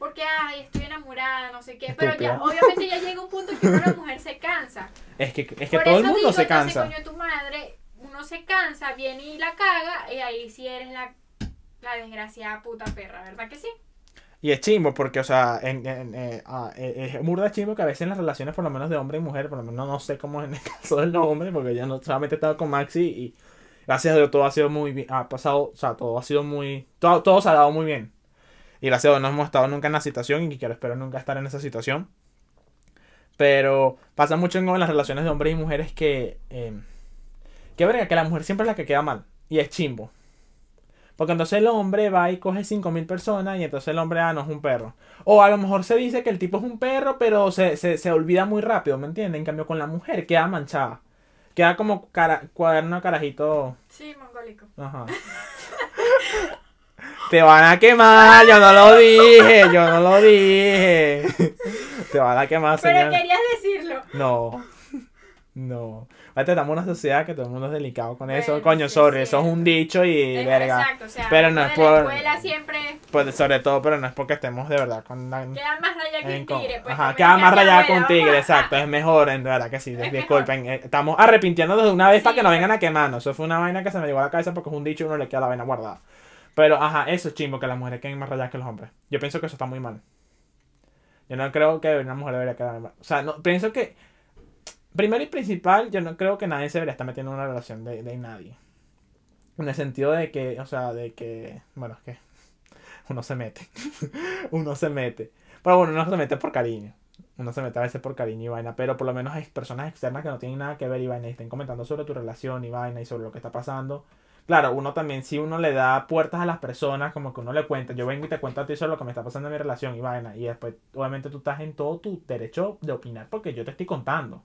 porque ay, estoy enamorada, no sé qué, pero ya, obviamente ya llega un punto que uno la mujer se cansa. Es que, es que Por todo el mundo digo, se cansa. coño, tu madre, uno se cansa, viene y la caga, y ahí sí eres la, la desgraciada puta perra, ¿verdad que sí? Y es chimbo porque, o sea, en, en, eh, ah, eh, es burda chimbo que a veces en las relaciones, por lo menos de hombre y mujer, por lo menos no sé cómo es en el caso del hombre, porque yo no solamente he estado con Maxi y gracias a Dios todo ha sido muy bien, ha pasado, o sea, todo ha sido muy, todo, todo se ha dado muy bien. Y gracias a Dios no hemos estado nunca en la situación y quiero espero nunca estar en esa situación. Pero pasa mucho en las relaciones de hombres y mujeres que, eh, que verga, que la mujer siempre es la que queda mal. Y es chimbo. Porque entonces el hombre va y coge 5.000 personas y entonces el hombre, ah, no es un perro. O a lo mejor se dice que el tipo es un perro, pero se, se, se olvida muy rápido, ¿me entiendes? En cambio con la mujer queda manchada. Queda como cara, cuaderno carajito. Sí, mongólico. Ajá. Te van a quemar, yo no lo dije, yo no lo dije. Te van a quemar, Pero señor. querías decirlo. No. No. Ahorita estamos en una sociedad que todo el mundo es delicado con eso. Coño, sí, sorry, sí. eso es un dicho y Es- verga. Exacto, o sea, Pero no es de la por- escuela siempre Pues sobre todo, pero no es porque estemos de verdad con la- queda más raya que un tigre. Pues, Ajá, queda más rayada con tigre, vamos exacto. Es mejor, en verdad que sí. Es disculpen. eh, Estamos arrepintiéndonos de una vez para que Sí. vengan a quemarnos. Eso fue una vaina que se me llegó a la cabeza porque es un dicho y uno le queda la vaina guardada. Pero, ajá, eso es chimbo, que las mujeres queden más rayadas que los hombres. Yo pienso que eso está muy mal. Yo no creo que una mujer debería quedar mal. O sea, no, pienso que, primero y principal, yo no creo que nadie se debería estar metiendo en una relación de, de nadie. En el sentido de que, o sea, de que, bueno, es que uno se mete. uno se mete. Pero bueno, uno se mete por cariño. Uno se mete a veces por cariño y vaina, pero por lo menos hay personas externas que no tienen nada que ver y vaina y estén comentando sobre tu relación y vaina y sobre lo que está pasando. Claro, uno también, si uno le da puertas a las personas, como que uno le cuenta, yo vengo y te cuento a ti sobre lo que me está pasando en mi relación y vaina, y después, obviamente, tú estás en todo tu derecho de opinar porque yo te estoy contando.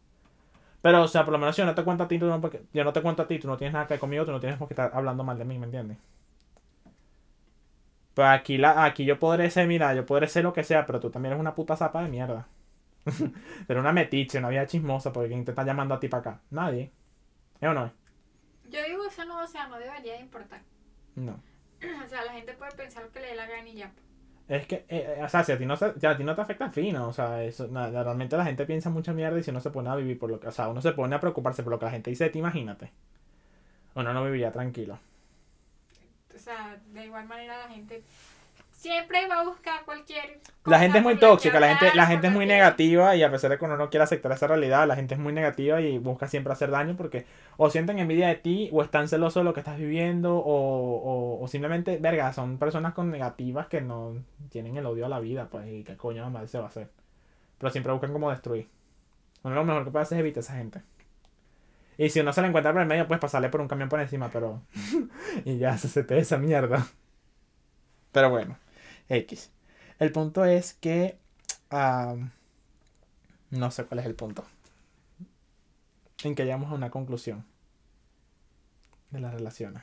Pero, o sea, por lo menos si yo no te cuento a ti, tú no, yo no te cuento a ti, tú no tienes nada que ver conmigo, tú no tienes por qué estar hablando mal de mí, ¿me entiendes? Pues aquí, la, aquí yo podré ser, mira, yo podré ser lo que sea, pero tú también eres una puta zapa de mierda. Pero una metiche, una vida chismosa, porque ¿quién te está llamando a ti para acá? Nadie. ¿Es o no? Yo digo eso no, o sea, no debería de importar. No. O sea, la gente puede pensar lo que le dé la gana y ya. Es que, eh, eh, o sea, si a ti no, se- si a ti no te afecta fino, o sea, eso, na- realmente la gente piensa mucha mierda y si uno se pone a vivir por lo que, o sea, uno se pone a preocuparse por lo que la gente dice de ti, imagínate. Uno no viviría tranquilo. O sea, de igual manera la gente siempre va a buscar cualquier. La gente es muy la tóxica, la gente, la gente es muy la que- negativa y a pesar de que uno no quiera aceptar esa realidad, la gente es muy negativa y busca siempre hacer daño porque o sienten envidia de ti o están celosos de lo que estás viviendo o, o, o simplemente, verga, son personas con negativas que no tienen el odio a la vida, pues, y qué coño mal se va a hacer. Pero siempre buscan como destruir. Uno lo mejor que puede hacer es evitar a esa gente. Y si uno se la encuentra por el medio, pues pasarle por un camión por encima, pero... y ya se te esa mierda. Pero bueno, X. El punto es que... no sé cuál es el punto. En que llegamos a una conclusión de las relaciones.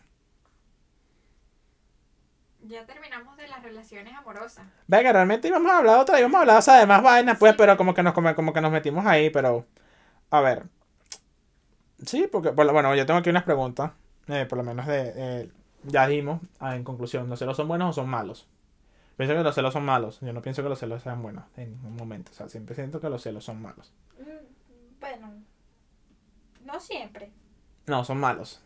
Ya terminamos de las relaciones amorosas. Venga, realmente íbamos a hablar otra, íbamos a hablar, o sea, de más vainas, pues, pero como que nos como, como que nos metimos ahí, pero. A ver. Sí, porque, bueno, yo tengo aquí unas preguntas. eh, por lo menos de. eh, ya dijimos, ah, en conclusión, ¿los celos son buenos o son malos? Pienso que los celos son malos. Yo no pienso que los celos sean buenos en ningún momento. O sea, siempre siento que los celos son malos. Mm, Bueno, no siempre. No, son malos.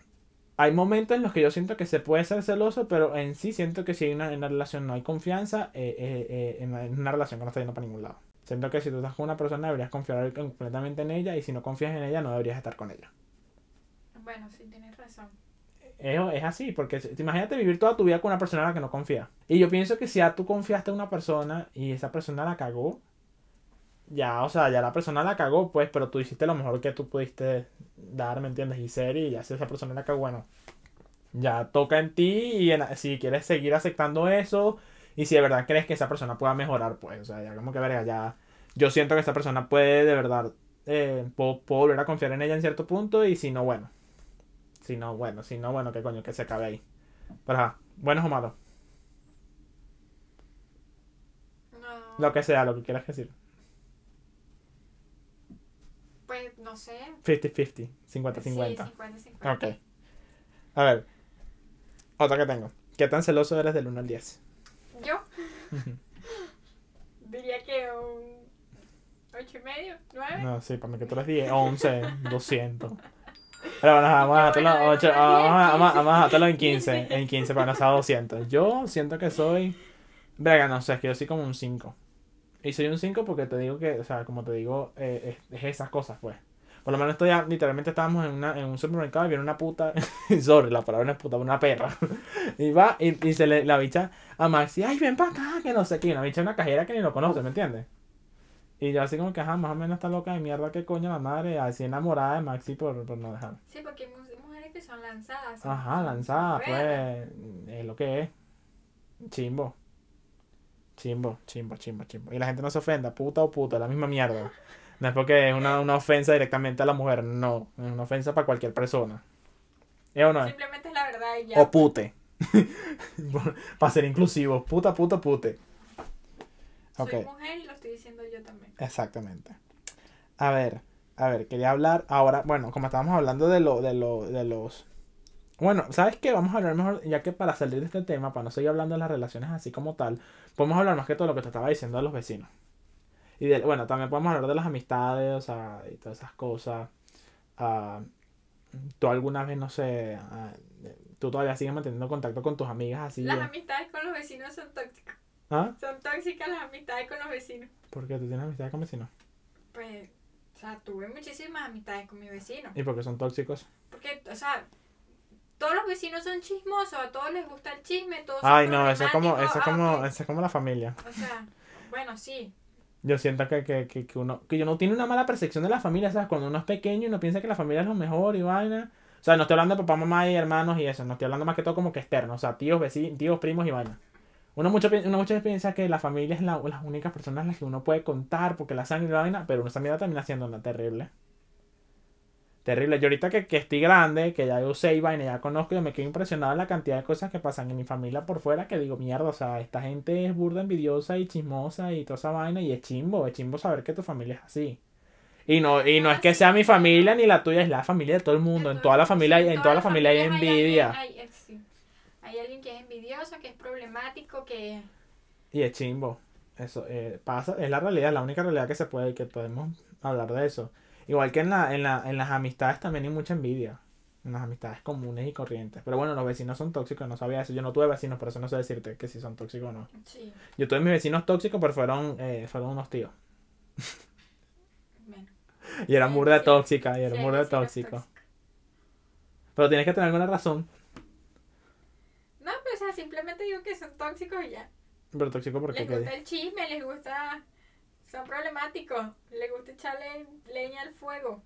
Hay momentos en los que yo siento que se puede ser celoso, pero en sí siento que si una, en una relación no hay confianza, eh, eh, eh, en, una- en una relación que no está yendo para ningún lado. Siento que si tú estás con una persona deberías confiar completamente en ella y si no confías en ella no deberías estar con ella. Bueno, sí, tienes razón. Es, es así, porque imagínate vivir toda tu vida con una persona a la que no confías. Y yo pienso que si ya tú confiaste en una persona y esa persona la cagó, ya, o sea, ya la persona la cagó, pues, pero tú hiciste lo mejor que tú pudiste dar, ¿me entiendes? Y ser, y ya si esa persona la cagó, bueno, ya toca en ti y en- si quieres seguir aceptando eso y si de verdad crees que esa persona pueda mejorar, pues, o sea, ya como que verga, ya, yo siento que esa persona puede de verdad, eh, puedo volver a confiar en ella en cierto punto y si no, bueno. Si no, bueno, si no, bueno, qué coño, que se acabe ahí. Pero ajá, buenos o malos, No. lo que sea, lo que quieras decir. Pues no sé. 50-50, Sí, 50-50. 50-50. Ok. A ver, otra que tengo. ¿Qué tan celoso eres del 1 al 10? Yo diría que un ocho y medio, nueve. No, sí, para mí que tú eres 10, 11, 200. Pero bueno, vamos a bueno, ocho- vamos a- vamos a- 15. vamos a dejarlo en 15, 15. en 15 para no ser 200. Yo siento que soy Verga, no sé, es que yo soy como un 5. Y soy un 5 porque te digo que, o sea, como te digo, eh, es, es esas cosas, pues. Por lo menos estoy ya, literalmente estábamos en, una, en un supermercado y viene una puta, sorry, la palabra no es puta, una perra. y va y, y se le, la bicha a Maxi, ay, ven para acá, que no sé qué. Una bicha una cajera que ni lo conoce, ¿me entiendes? Y yo así como que, ajá, más o menos está loca de mierda, que coño la madre, así enamorada de Maxi por, por no dejar. Sí, porque hay mu- mujeres que son lanzadas. son- Ajá, son lanzada, perras. pues, es lo que es. Chimbo. Chimbo, chimbo, chimbo, chimbo. Y la gente no se ofenda, puta o puta, la misma mierda. No es porque es una, una ofensa directamente a la mujer, no. Es una ofensa para cualquier persona. ¿Es o no es? Simplemente es la verdad y ya. O pute. para ser inclusivos, puta, puta, pute. Soy mujer y lo estoy diciendo yo también. Exactamente. A ver, a ver, quería hablar ahora, bueno, como estábamos hablando de lo, de lo, de los. Bueno, ¿sabes qué? Vamos a hablar mejor, ya que para salir de este tema, para no seguir hablando de las relaciones así como tal, podemos hablar más que todo lo que te estaba diciendo de los vecinos. Y de, bueno, también podemos hablar de las amistades, o sea, y todas esas cosas. Ah, tú alguna vez, no sé, ah, tú todavía sigues manteniendo contacto con tus amigas así. Las ya? amistades con los vecinos son tóxicas. ¿Ah? Son tóxicas las amistades con los vecinos. ¿Por qué tú tienes amistades con vecinos? Pues, o sea, tuve muchísimas amistades con mis vecinos. ¿Y por qué son tóxicos? Porque, o sea, todos los vecinos son chismosos, a todos les gusta el chisme, todos son Ay, no, eso es como, eso es Ah, como, ok. eso es como la familia. O sea, bueno, sí. Yo siento que, que, que, que uno, que uno tiene una mala percepción de la familia, ¿sabes? Cuando uno es pequeño y uno piensa que la familia es lo mejor y vaina. O sea, no estoy hablando de papá, mamá y hermanos y eso, no estoy hablando más que todo como que externo, o sea, tíos, vecinos, tíos, primos y vaina. Uno mucho, uno piensa que la familia es la, las únicas personas a las que uno puede contar porque la sangre y la vaina, pero esa mierda termina siendo una terrible. Terrible. Yo ahorita que, que estoy grande, que ya yo sé y vaina, ya conozco, yo me quedo impresionado de la cantidad de cosas que pasan en mi familia por fuera, que digo, mierda, o sea, esta gente es burda, envidiosa y chismosa y toda esa vaina, y es chimbo, es chimbo saber que tu familia es así. Y no, y no es que sea mi familia ni la tuya, es la familia de todo el mundo. En toda la familia, en toda la familia hay envidia. Hay- alguien que es envidioso, que es problemático, que... Y es chimbo. Eso eh, pasa, es la realidad, la única realidad que se puede, que podemos hablar de eso. Igual que en, la, en, la, en las amistades también hay mucha envidia. En las amistades comunes y corrientes. Pero bueno, los vecinos son tóxicos, no sabía eso. Yo no tuve vecinos, por eso no sé decirte que si son tóxicos o no. Sí, Yo tuve mis vecinos tóxicos, pero fueron, eh, fueron unos tíos. bueno. Y eran Sí, burda sí. tóxica, y eran Sí, burda tóxicos. Pero tienes que tener alguna razón. Simplemente digo que son tóxicos y ya. Pero tóxico porque... Les gusta el chisme, les gusta... Son problemáticos, les gusta echarle leña al fuego.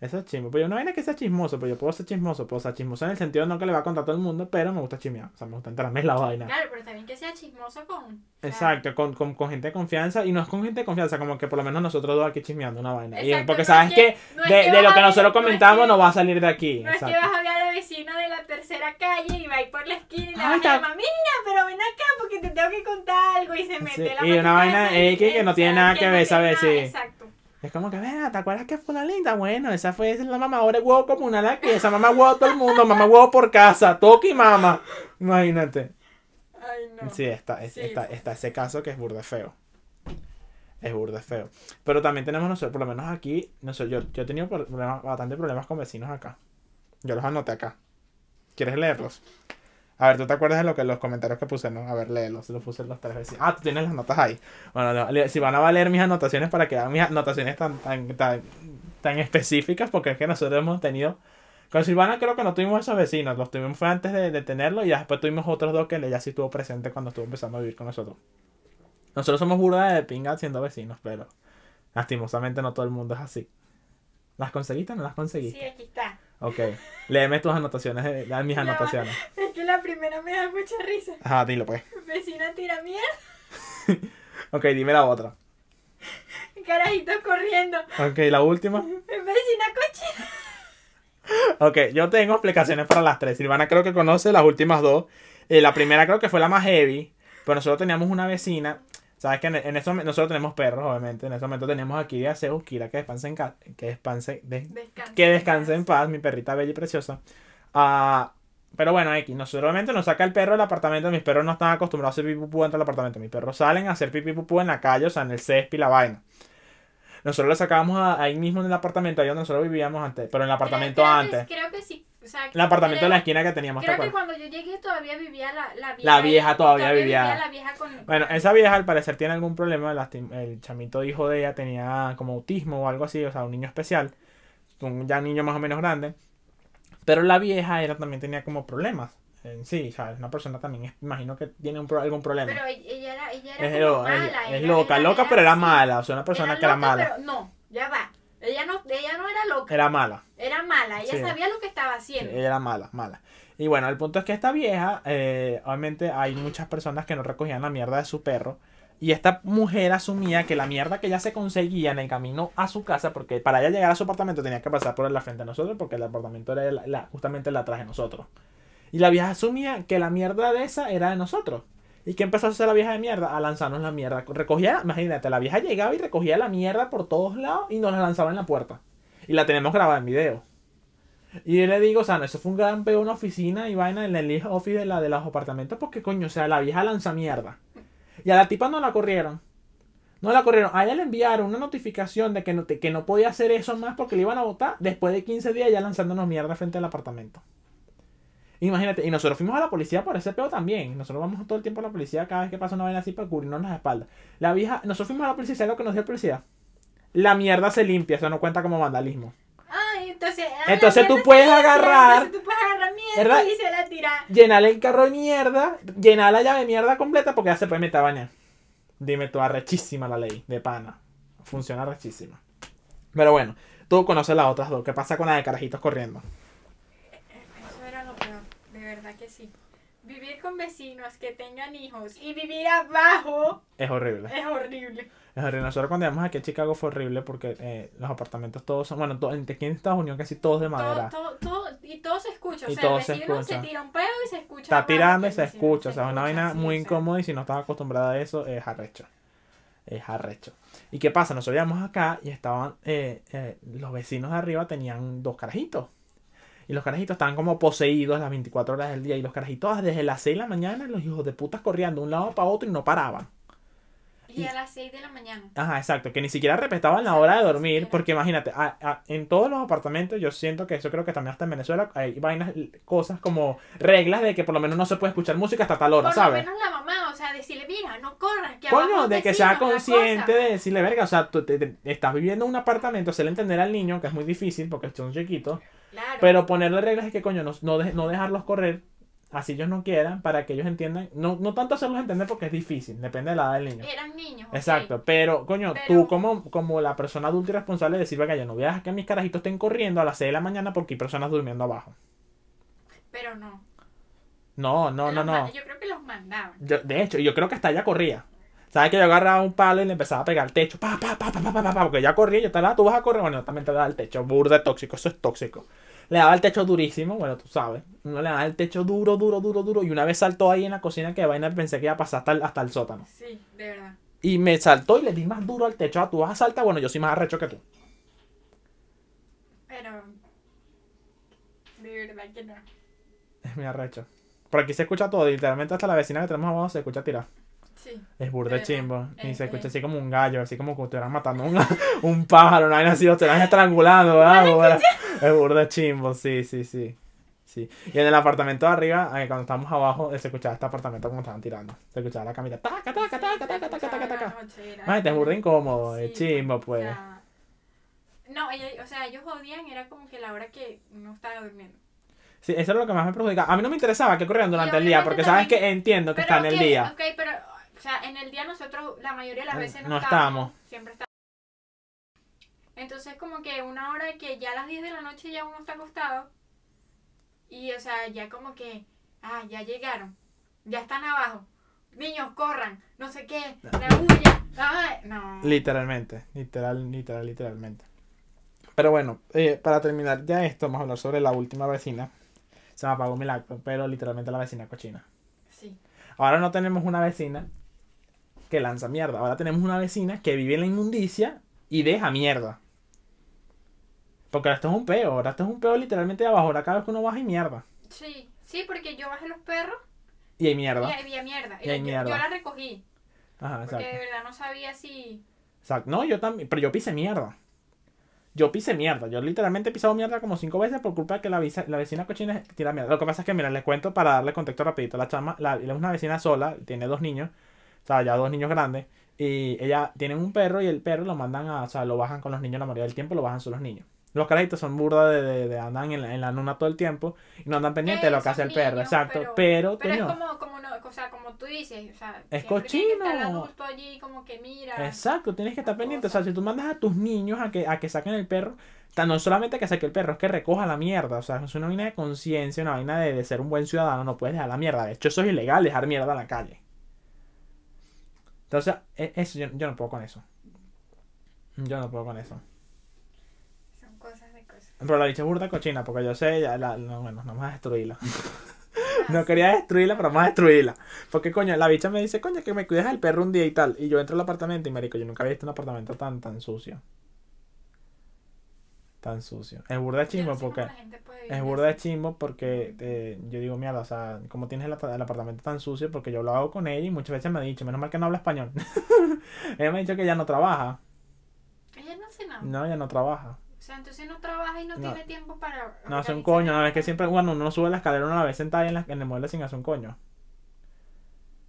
Eso es chismo. Pero yo no vaina que sea chismoso, pero yo puedo ser chismoso. Puedo ser chismoso en el sentido no que le va a contar a todo el mundo, pero me gusta chismear. O sea, me gusta enterarme en la vaina. Claro, pero también que sea chismoso con... o sea, Exacto, con, con, con gente de confianza. Y no es con gente de confianza, como que por lo menos nosotros dos aquí chismeando una vaina. Y porque no sabes es que, no de, que de lo que nosotros no es comentamos que- no va a salir de aquí. No es que vas a ver a la vecina de la tercera calle y va a ir por la esquina y le vas a llamar, mira, pero ven acá porque te tengo que contar algo y se mete Sí, la y una vaina X que no o tiene nada que no ver, ¿sabes? Sí. Exacto. Es como que, venga, ¿te acuerdas que fue una linda? Bueno, esa fue esa es la mamá ahora huevo comunal aquí. Esa mamá huevo todo el mundo, mamá huevo por casa, toque y mamá. Imagínate. Ay, no. Sí, está, es- Sí, está, pues. está ese caso que es burde feo. Es burde feo. Pero también tenemos nosotros, por lo menos aquí, nosotros, yo, yo he tenido problemas, bastante problemas con vecinos acá. Yo los anoté acá. ¿Quieres leerlos? A ver, ¿tú te acuerdas de lo que los comentarios que puse? No, a ver, léelos. Los puse los tres vecinos. Ah, tú tienes las notas ahí. Bueno, no, si van a valer mis anotaciones para que hagan mis anotaciones tan, tan, tan, tan específicas, porque es que nosotros hemos tenido. Con Silvana creo que no tuvimos esos vecinos, los tuvimos fue antes de, de tenerlo y después tuvimos otros dos que ella sí estuvo presente cuando estuvo empezando a vivir con nosotros. Nosotros somos burda de pinga siendo vecinos, pero lastimosamente no todo el mundo es así. ¿Las conseguiste o no las conseguiste? Sí, aquí está. Ok. Léeme tus anotaciones, de, de mis anotaciones. Es que la primera me da mucha risa. Ajá, dilo pues. Vecina tira mierda, Ok, dime la otra. carajitos corriendo. Ok, la última. Vecina cochina. Ok, yo tengo explicaciones para las tres. Silvana creo que conoce las últimas dos. Eh, la primera creo que fue la más heavy. Pero nosotros teníamos una vecina. Sabes que en, en eso nosotros tenemos perros, obviamente. En ese momento teníamos aquí a Zeus, Kira, que descanse en que descanse, de- que descanse en paz, mi perrita bella y preciosa. Ah, pero bueno, X, nosotros obviamente nos saca el perro del apartamento. Mis perros no están acostumbrados a hacer pipí pupú dentro del apartamento. Mis perros salen a hacer pipí pupú en la calle, o sea, en el césped y la vaina. Nosotros lo sacábamos a- ahí mismo en el apartamento, ahí donde nosotros vivíamos antes, pero en el apartamento creo antes. Que, creo que sí, sea, El apartamento de la esquina que teníamos, ¿te Creo que cuando yo llegué todavía vivía la, la vieja. La vieja ahí, todavía vivía. la vieja con... Bueno, esa vieja al parecer tiene algún problema. El chamito hijo de ella tenía como autismo o algo así, o sea, un niño especial. Un ya niño más o menos grande. Pero la vieja era, también tenía como problemas. En sí, ¿sabes? Una persona también, es- imagino que tiene un algún problema. Pero ella era, ella era es como lo- mala. es era- loca, era- loca, pero era mala. O sea, una persona que era loca, mala. Pero no, ya va. Ella no, ella no era loca. Era mala. Era mala. Ella Sí. sabía lo que estaba Sí, haciendo. ella era mala, mala. Y bueno, el punto es que esta vieja, eh, obviamente hay muchas personas que no recogían la mierda de su perro. Y esta mujer asumía que la mierda que ella se conseguía en el camino a su casa, porque para ella llegar a su apartamento tenía que pasar por la frente de nosotros, porque el apartamento era la- la- justamente la atrás de nosotros. Y la vieja asumía que la mierda de esa era de nosotros. ¿Y qué empezó a hacer la vieja de mierda? A lanzarnos la mierda. Recogía, imagínate, la vieja llegaba y recogía la mierda por todos lados y nos la lanzaba en la puerta. Y la tenemos grabada en video. Y yo le digo, o sea, no, eso fue un gran peo una oficina y vaina en el office de, la, de los apartamentos porque, coño, o sea, la vieja lanza mierda. Y a la tipa no la corrieron. No la corrieron. A ella le enviaron una notificación de que no, que no podía hacer eso más porque le iban a votar después de 15 días ya lanzándonos mierda frente al apartamento. Imagínate, y nosotros fuimos a la policía por ese peo también. Nosotros vamos todo el tiempo a la policía cada vez que pasa una vaina así para cubrirnos las espaldas. La vieja, nosotros fuimos a la policía, ¿sabes lo que nos dio la policía? La mierda se limpia, eso no cuenta como vandalismo. Ay, entonces. Entonces tú puedes limpia, agarrar- Entonces tú puedes agarrar mierda ¿Verdad? y se la tira. llenar el carro de mierda, llenar la llave de mierda completa porque ya se puede meter a bañar. Dime tú, arrechísima la ley de pana. Funciona arrechísima. Pero bueno, tú conoces las otras dos. ¿Qué pasa con la de carajitos corriendo? Eso era lo peor, de verdad que sí. Vivir con vecinos que tengan hijos y vivir abajo Es horrible. es horrible. Es horrible. Nosotros cuando íbamos aquí a Chicago fue horrible porque eh, los apartamentos todos son, bueno, to- aquí en Estados Unidos casi todos de madera. Todo, todo, todo, y todo se escucha. Y o sea, todo el se vecino se, escucha. tira un pedo y se escucha. Está tirando y se escucha. O sea, es una vaina sí, muy incómoda y si no estás acostumbrada a eso, es arrecho. Es arrecho. ¿Y qué pasa? Nosotros íbamos acá y estaban, eh, eh, los vecinos de arriba tenían dos carajitos. Y los carajitos estaban como poseídos las 24 horas del día. Y los carajitos desde las 6 de la mañana, los hijos de putas corriendo de un lado para otro y no paraban. Y a las 6 de la mañana. Ajá, exacto, que ni siquiera respetaban la hora de dormir, porque imagínate, a- a- en todos los apartamentos yo siento que eso creo que también hasta en Venezuela hay vainas, cosas como reglas de que por lo menos no se puede escuchar música hasta tal hora, Por ¿sabes? lo menos la mamá, o sea, decirle, mira, no corras, que Coño, de que sea consciente cosa". de decirle, verga, o sea, tú te- te- estás viviendo en un apartamento, hacerle entender al niño, que es muy difícil porque son chiquitos, Claro. pero ponerle reglas es que, coño, no, no, de- no dejarlos correr, así ellos no quieran, para que ellos entiendan, no, no tanto hacerlos entender porque es difícil, depende de la edad del niño. Eran niños. Exacto, pero coño, pero... tú como, como la persona adulta y responsable decir, venga, yo no voy a dejar que mis carajitos estén corriendo a las 6 de la mañana porque hay personas durmiendo abajo. Pero no. No, no, no, no. Yo creo que los mandaban. Yo, de hecho, yo creo que hasta ella corría. ¿Sabes que yo agarraba un palo y le empezaba a pegar al techo? Pa, pa, pa, pa, pa, pa, pa, porque ya corría y yo estaba, tú vas a correr, bueno, también te da el techo, burda tóxico, eso es tóxico. Le daba el techo durísimo, bueno, tú sabes. Uno le daba el techo duro, duro, duro, duro. Y una vez saltó ahí en la cocina que vaina pensé que iba a pasar hasta el, hasta el sótano. Sí, de verdad. Y me saltó y le di más duro al techo. Ah, tú vas a saltar, bueno, yo soy más arrecho que tú. Pero. De verdad que no. Es mi arrecho. Por aquí se escucha todo, literalmente hasta la vecina que tenemos abajo se escucha tirar. Sí. Es burda chimbo. Y se escucha así como un gallo, así como que estuvieran matando un, un pájaro, una vaina así, lo estuvieran estrangulando, ¿verdad? Es burda chimbo, sí, sí, sí. Sí. Y en el apartamento de arriba, eh, cuando estábamos abajo, eh, se escuchaba este apartamento como estaban tirando. Se escuchaba la camita, taca, taca, taca, taca, taca, taca, taca. Imagínate, es burda incómodo, es chimbo, pues. O no, ella- o sea, ellos jodían, era como que la hora que uno estaba durmiendo. Sí, eso es lo que más me perjudica. A mí no me interesaba que corrieran durante el día, porque sabes que entiendo que está en el día. Ok, pero, o sea, en el día nosotros, la mayoría de las veces no, no estábamos. estamos. Siempre estábamos. Entonces, como que una hora que ya a las 10 de la noche ya uno está acostado. Y, o sea, ya como que, ah, ya llegaron. Ya están abajo. Niños, corran. No sé qué. La bulla. No. Literalmente, literal, literal, literalmente. Pero bueno, eh, para terminar ya esto, vamos a hablar sobre la última vecina. Se me apagó mi laptop, pero literalmente la vecina cochina. Sí. Ahora no tenemos una vecina que lanza mierda. Ahora tenemos una vecina que vive en la inmundicia y deja mierda. Porque ahora esto es un peo. Ahora esto es un peo literalmente de abajo. Ahora cada vez que uno baja hay mierda. Sí, sí, porque yo bajé los perros Y hay y mierda. había mierda. Y hay yo, mierda. yo la recogí. Ajá, Porque exacto. de verdad no sabía si. Exacto. No, yo también. Pero yo pise mierda. yo pisé mierda. Yo literalmente he pisado mierda como cinco veces por culpa de que la, visa- la vecina cochina tira mierda. Lo que pasa es que, mira, les cuento para darle contexto rapidito. La chama, la, es una vecina sola, tiene dos niños, sea, ya dos niños grandes. Y ella tiene un perro y el perro lo mandan a, o sea, lo bajan con los niños la mayoría del tiempo, lo bajan son los niños. Los carajitos son burda de, de, de andan en la, en la luna todo el tiempo y no andan pendientes de lo que hace el perro, exacto. Pero, Pero, pero es como, como, no, o sea, como tú dices, o sea, Es tiene que el cochino. adulto allí como que mira. Exacto, tienes que estar pendiente. O sea, si tú mandas a tus niños a que, a que saquen el perro, o no solamente que saque el perro, es que recoja la mierda. O sea, es una vaina de conciencia, una vaina de, de ser un buen ciudadano. No puedes dejar la mierda. De hecho, eso es ilegal, dejar mierda en la calle. Entonces, e- eso, yo, yo no puedo con eso. Yo no puedo con eso. Son cosas de cosas. Pero la dicha es burda cochina, porque yo sé, ya la, no, bueno, no vamos a destruirla. No quería destruirla, pero vamos a destruirla. Porque, coño, la bicha me dice, coño, que me cuides al perro un día y tal. Y yo entro al apartamento y, marico, yo nunca había visto un apartamento tan, tan sucio. Tan sucio. Es burda chimbo no sé porque... Es burda chimbo porque eh, yo digo, mierda, o sea, como tienes el, apa- el apartamento tan sucio? Porque yo lo hago con ella y muchas veces me ha dicho, menos mal que no habla español. ella me ha dicho que ya no trabaja. Ella no hace nada. No, ella no trabaja. O sea, entonces no trabaja y no, No. tiene tiempo para. No hace un coño, no, es que siempre, bueno, uno sube la escalera una vez sentada en, la- en el mueble sin hacer un coño.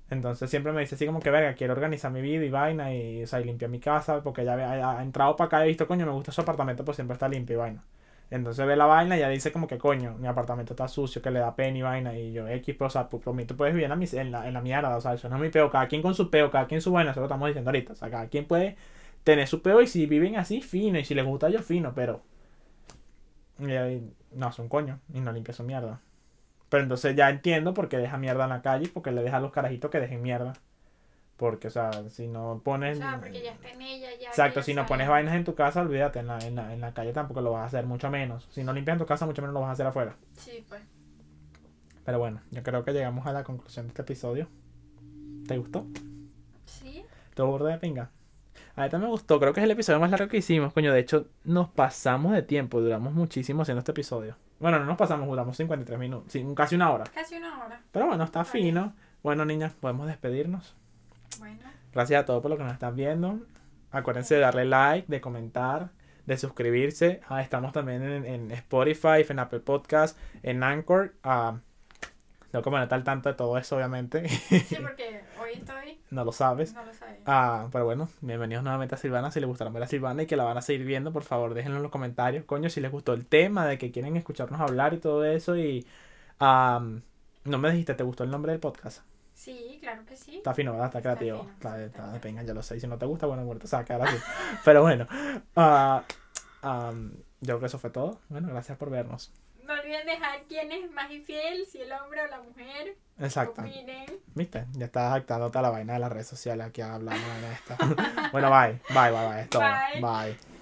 Entonces siempre me dice así como que, verga, quiero organizar mi vida y vaina y, o sea, y limpiar mi casa porque ya ha, entrado para acá y he visto, coño, me gusta su apartamento, pues siempre está limpio y vaina. Entonces ve la vaina y ya dice como que, coño, mi apartamento está sucio, que le da pena y vaina y yo, X, pero, o sea, mí tú puedes vivir en la, en, la, mierda, o sea, eso no es mi peo, cada quien con su peo, cada quien su vaina, eso lo estamos diciendo ahorita, o sea, cada quien puede tener su peo y si viven así, fino, y si les gusta yo, fino, pero... No hace un coño y no limpia su mierda. Pero entonces ya entiendo por qué deja mierda en la calle y por qué le deja a los carajitos que dejen mierda. Porque, o sea, si no O pones. sea, porque ya está en ella, ya. Exacto, si no pones vainas en tu casa, olvídate, en la, en, la, en la calle tampoco lo vas a hacer, mucho menos. Si no limpias en tu casa, mucho menos lo vas a hacer afuera. Sí, pues. Pero bueno, yo creo que llegamos a la conclusión de este episodio. ¿Te gustó? Sí. ¿Todo borde de pinga? A también me gustó, creo que es el episodio más largo que hicimos, coño. De hecho, nos pasamos de tiempo, duramos muchísimo haciendo este episodio. Bueno, no nos pasamos, duramos 53 minutos, sí, casi una hora. Casi una hora. Pero bueno, está fino. Bueno, niñas, podemos despedirnos. Bueno. Gracias a todos por lo que nos están viendo. Acuérdense de darle like, de comentar, de suscribirse. Ah, estamos también en, en Spotify, en Apple Podcast, en Anchor. Ah, tengo que ponerte al tanto de todo eso, obviamente. Sí, porque hoy estoy. no lo sabes. No lo sabía. Ah, pero bueno, bienvenidos nuevamente a Silvana. Si les gustaron ver a Silvana y que la van a seguir viendo, por favor, déjenlo en los comentarios. Coño, si les gustó el tema, de que quieren escucharnos hablar y todo eso. Y ah, no me dijiste, ¿te gustó el nombre del podcast? Sí, claro que sí. Está fino, ¿verdad? Está Está creativo. fino, Está, está está de pinga, ya lo sé. Y si no te gusta, bueno, muerto, o sea, así. Pero bueno, ah, am, yo creo que eso fue todo. Bueno, gracias por vernos. No olviden dejar quién es más infiel, si el hombre o la mujer. Exacto. Opinen. ¿Viste? Ya estás actándote a la vaina de las redes sociales aquí hablando de esto. bueno, bye. Bye, bye, bye. Bye. bye.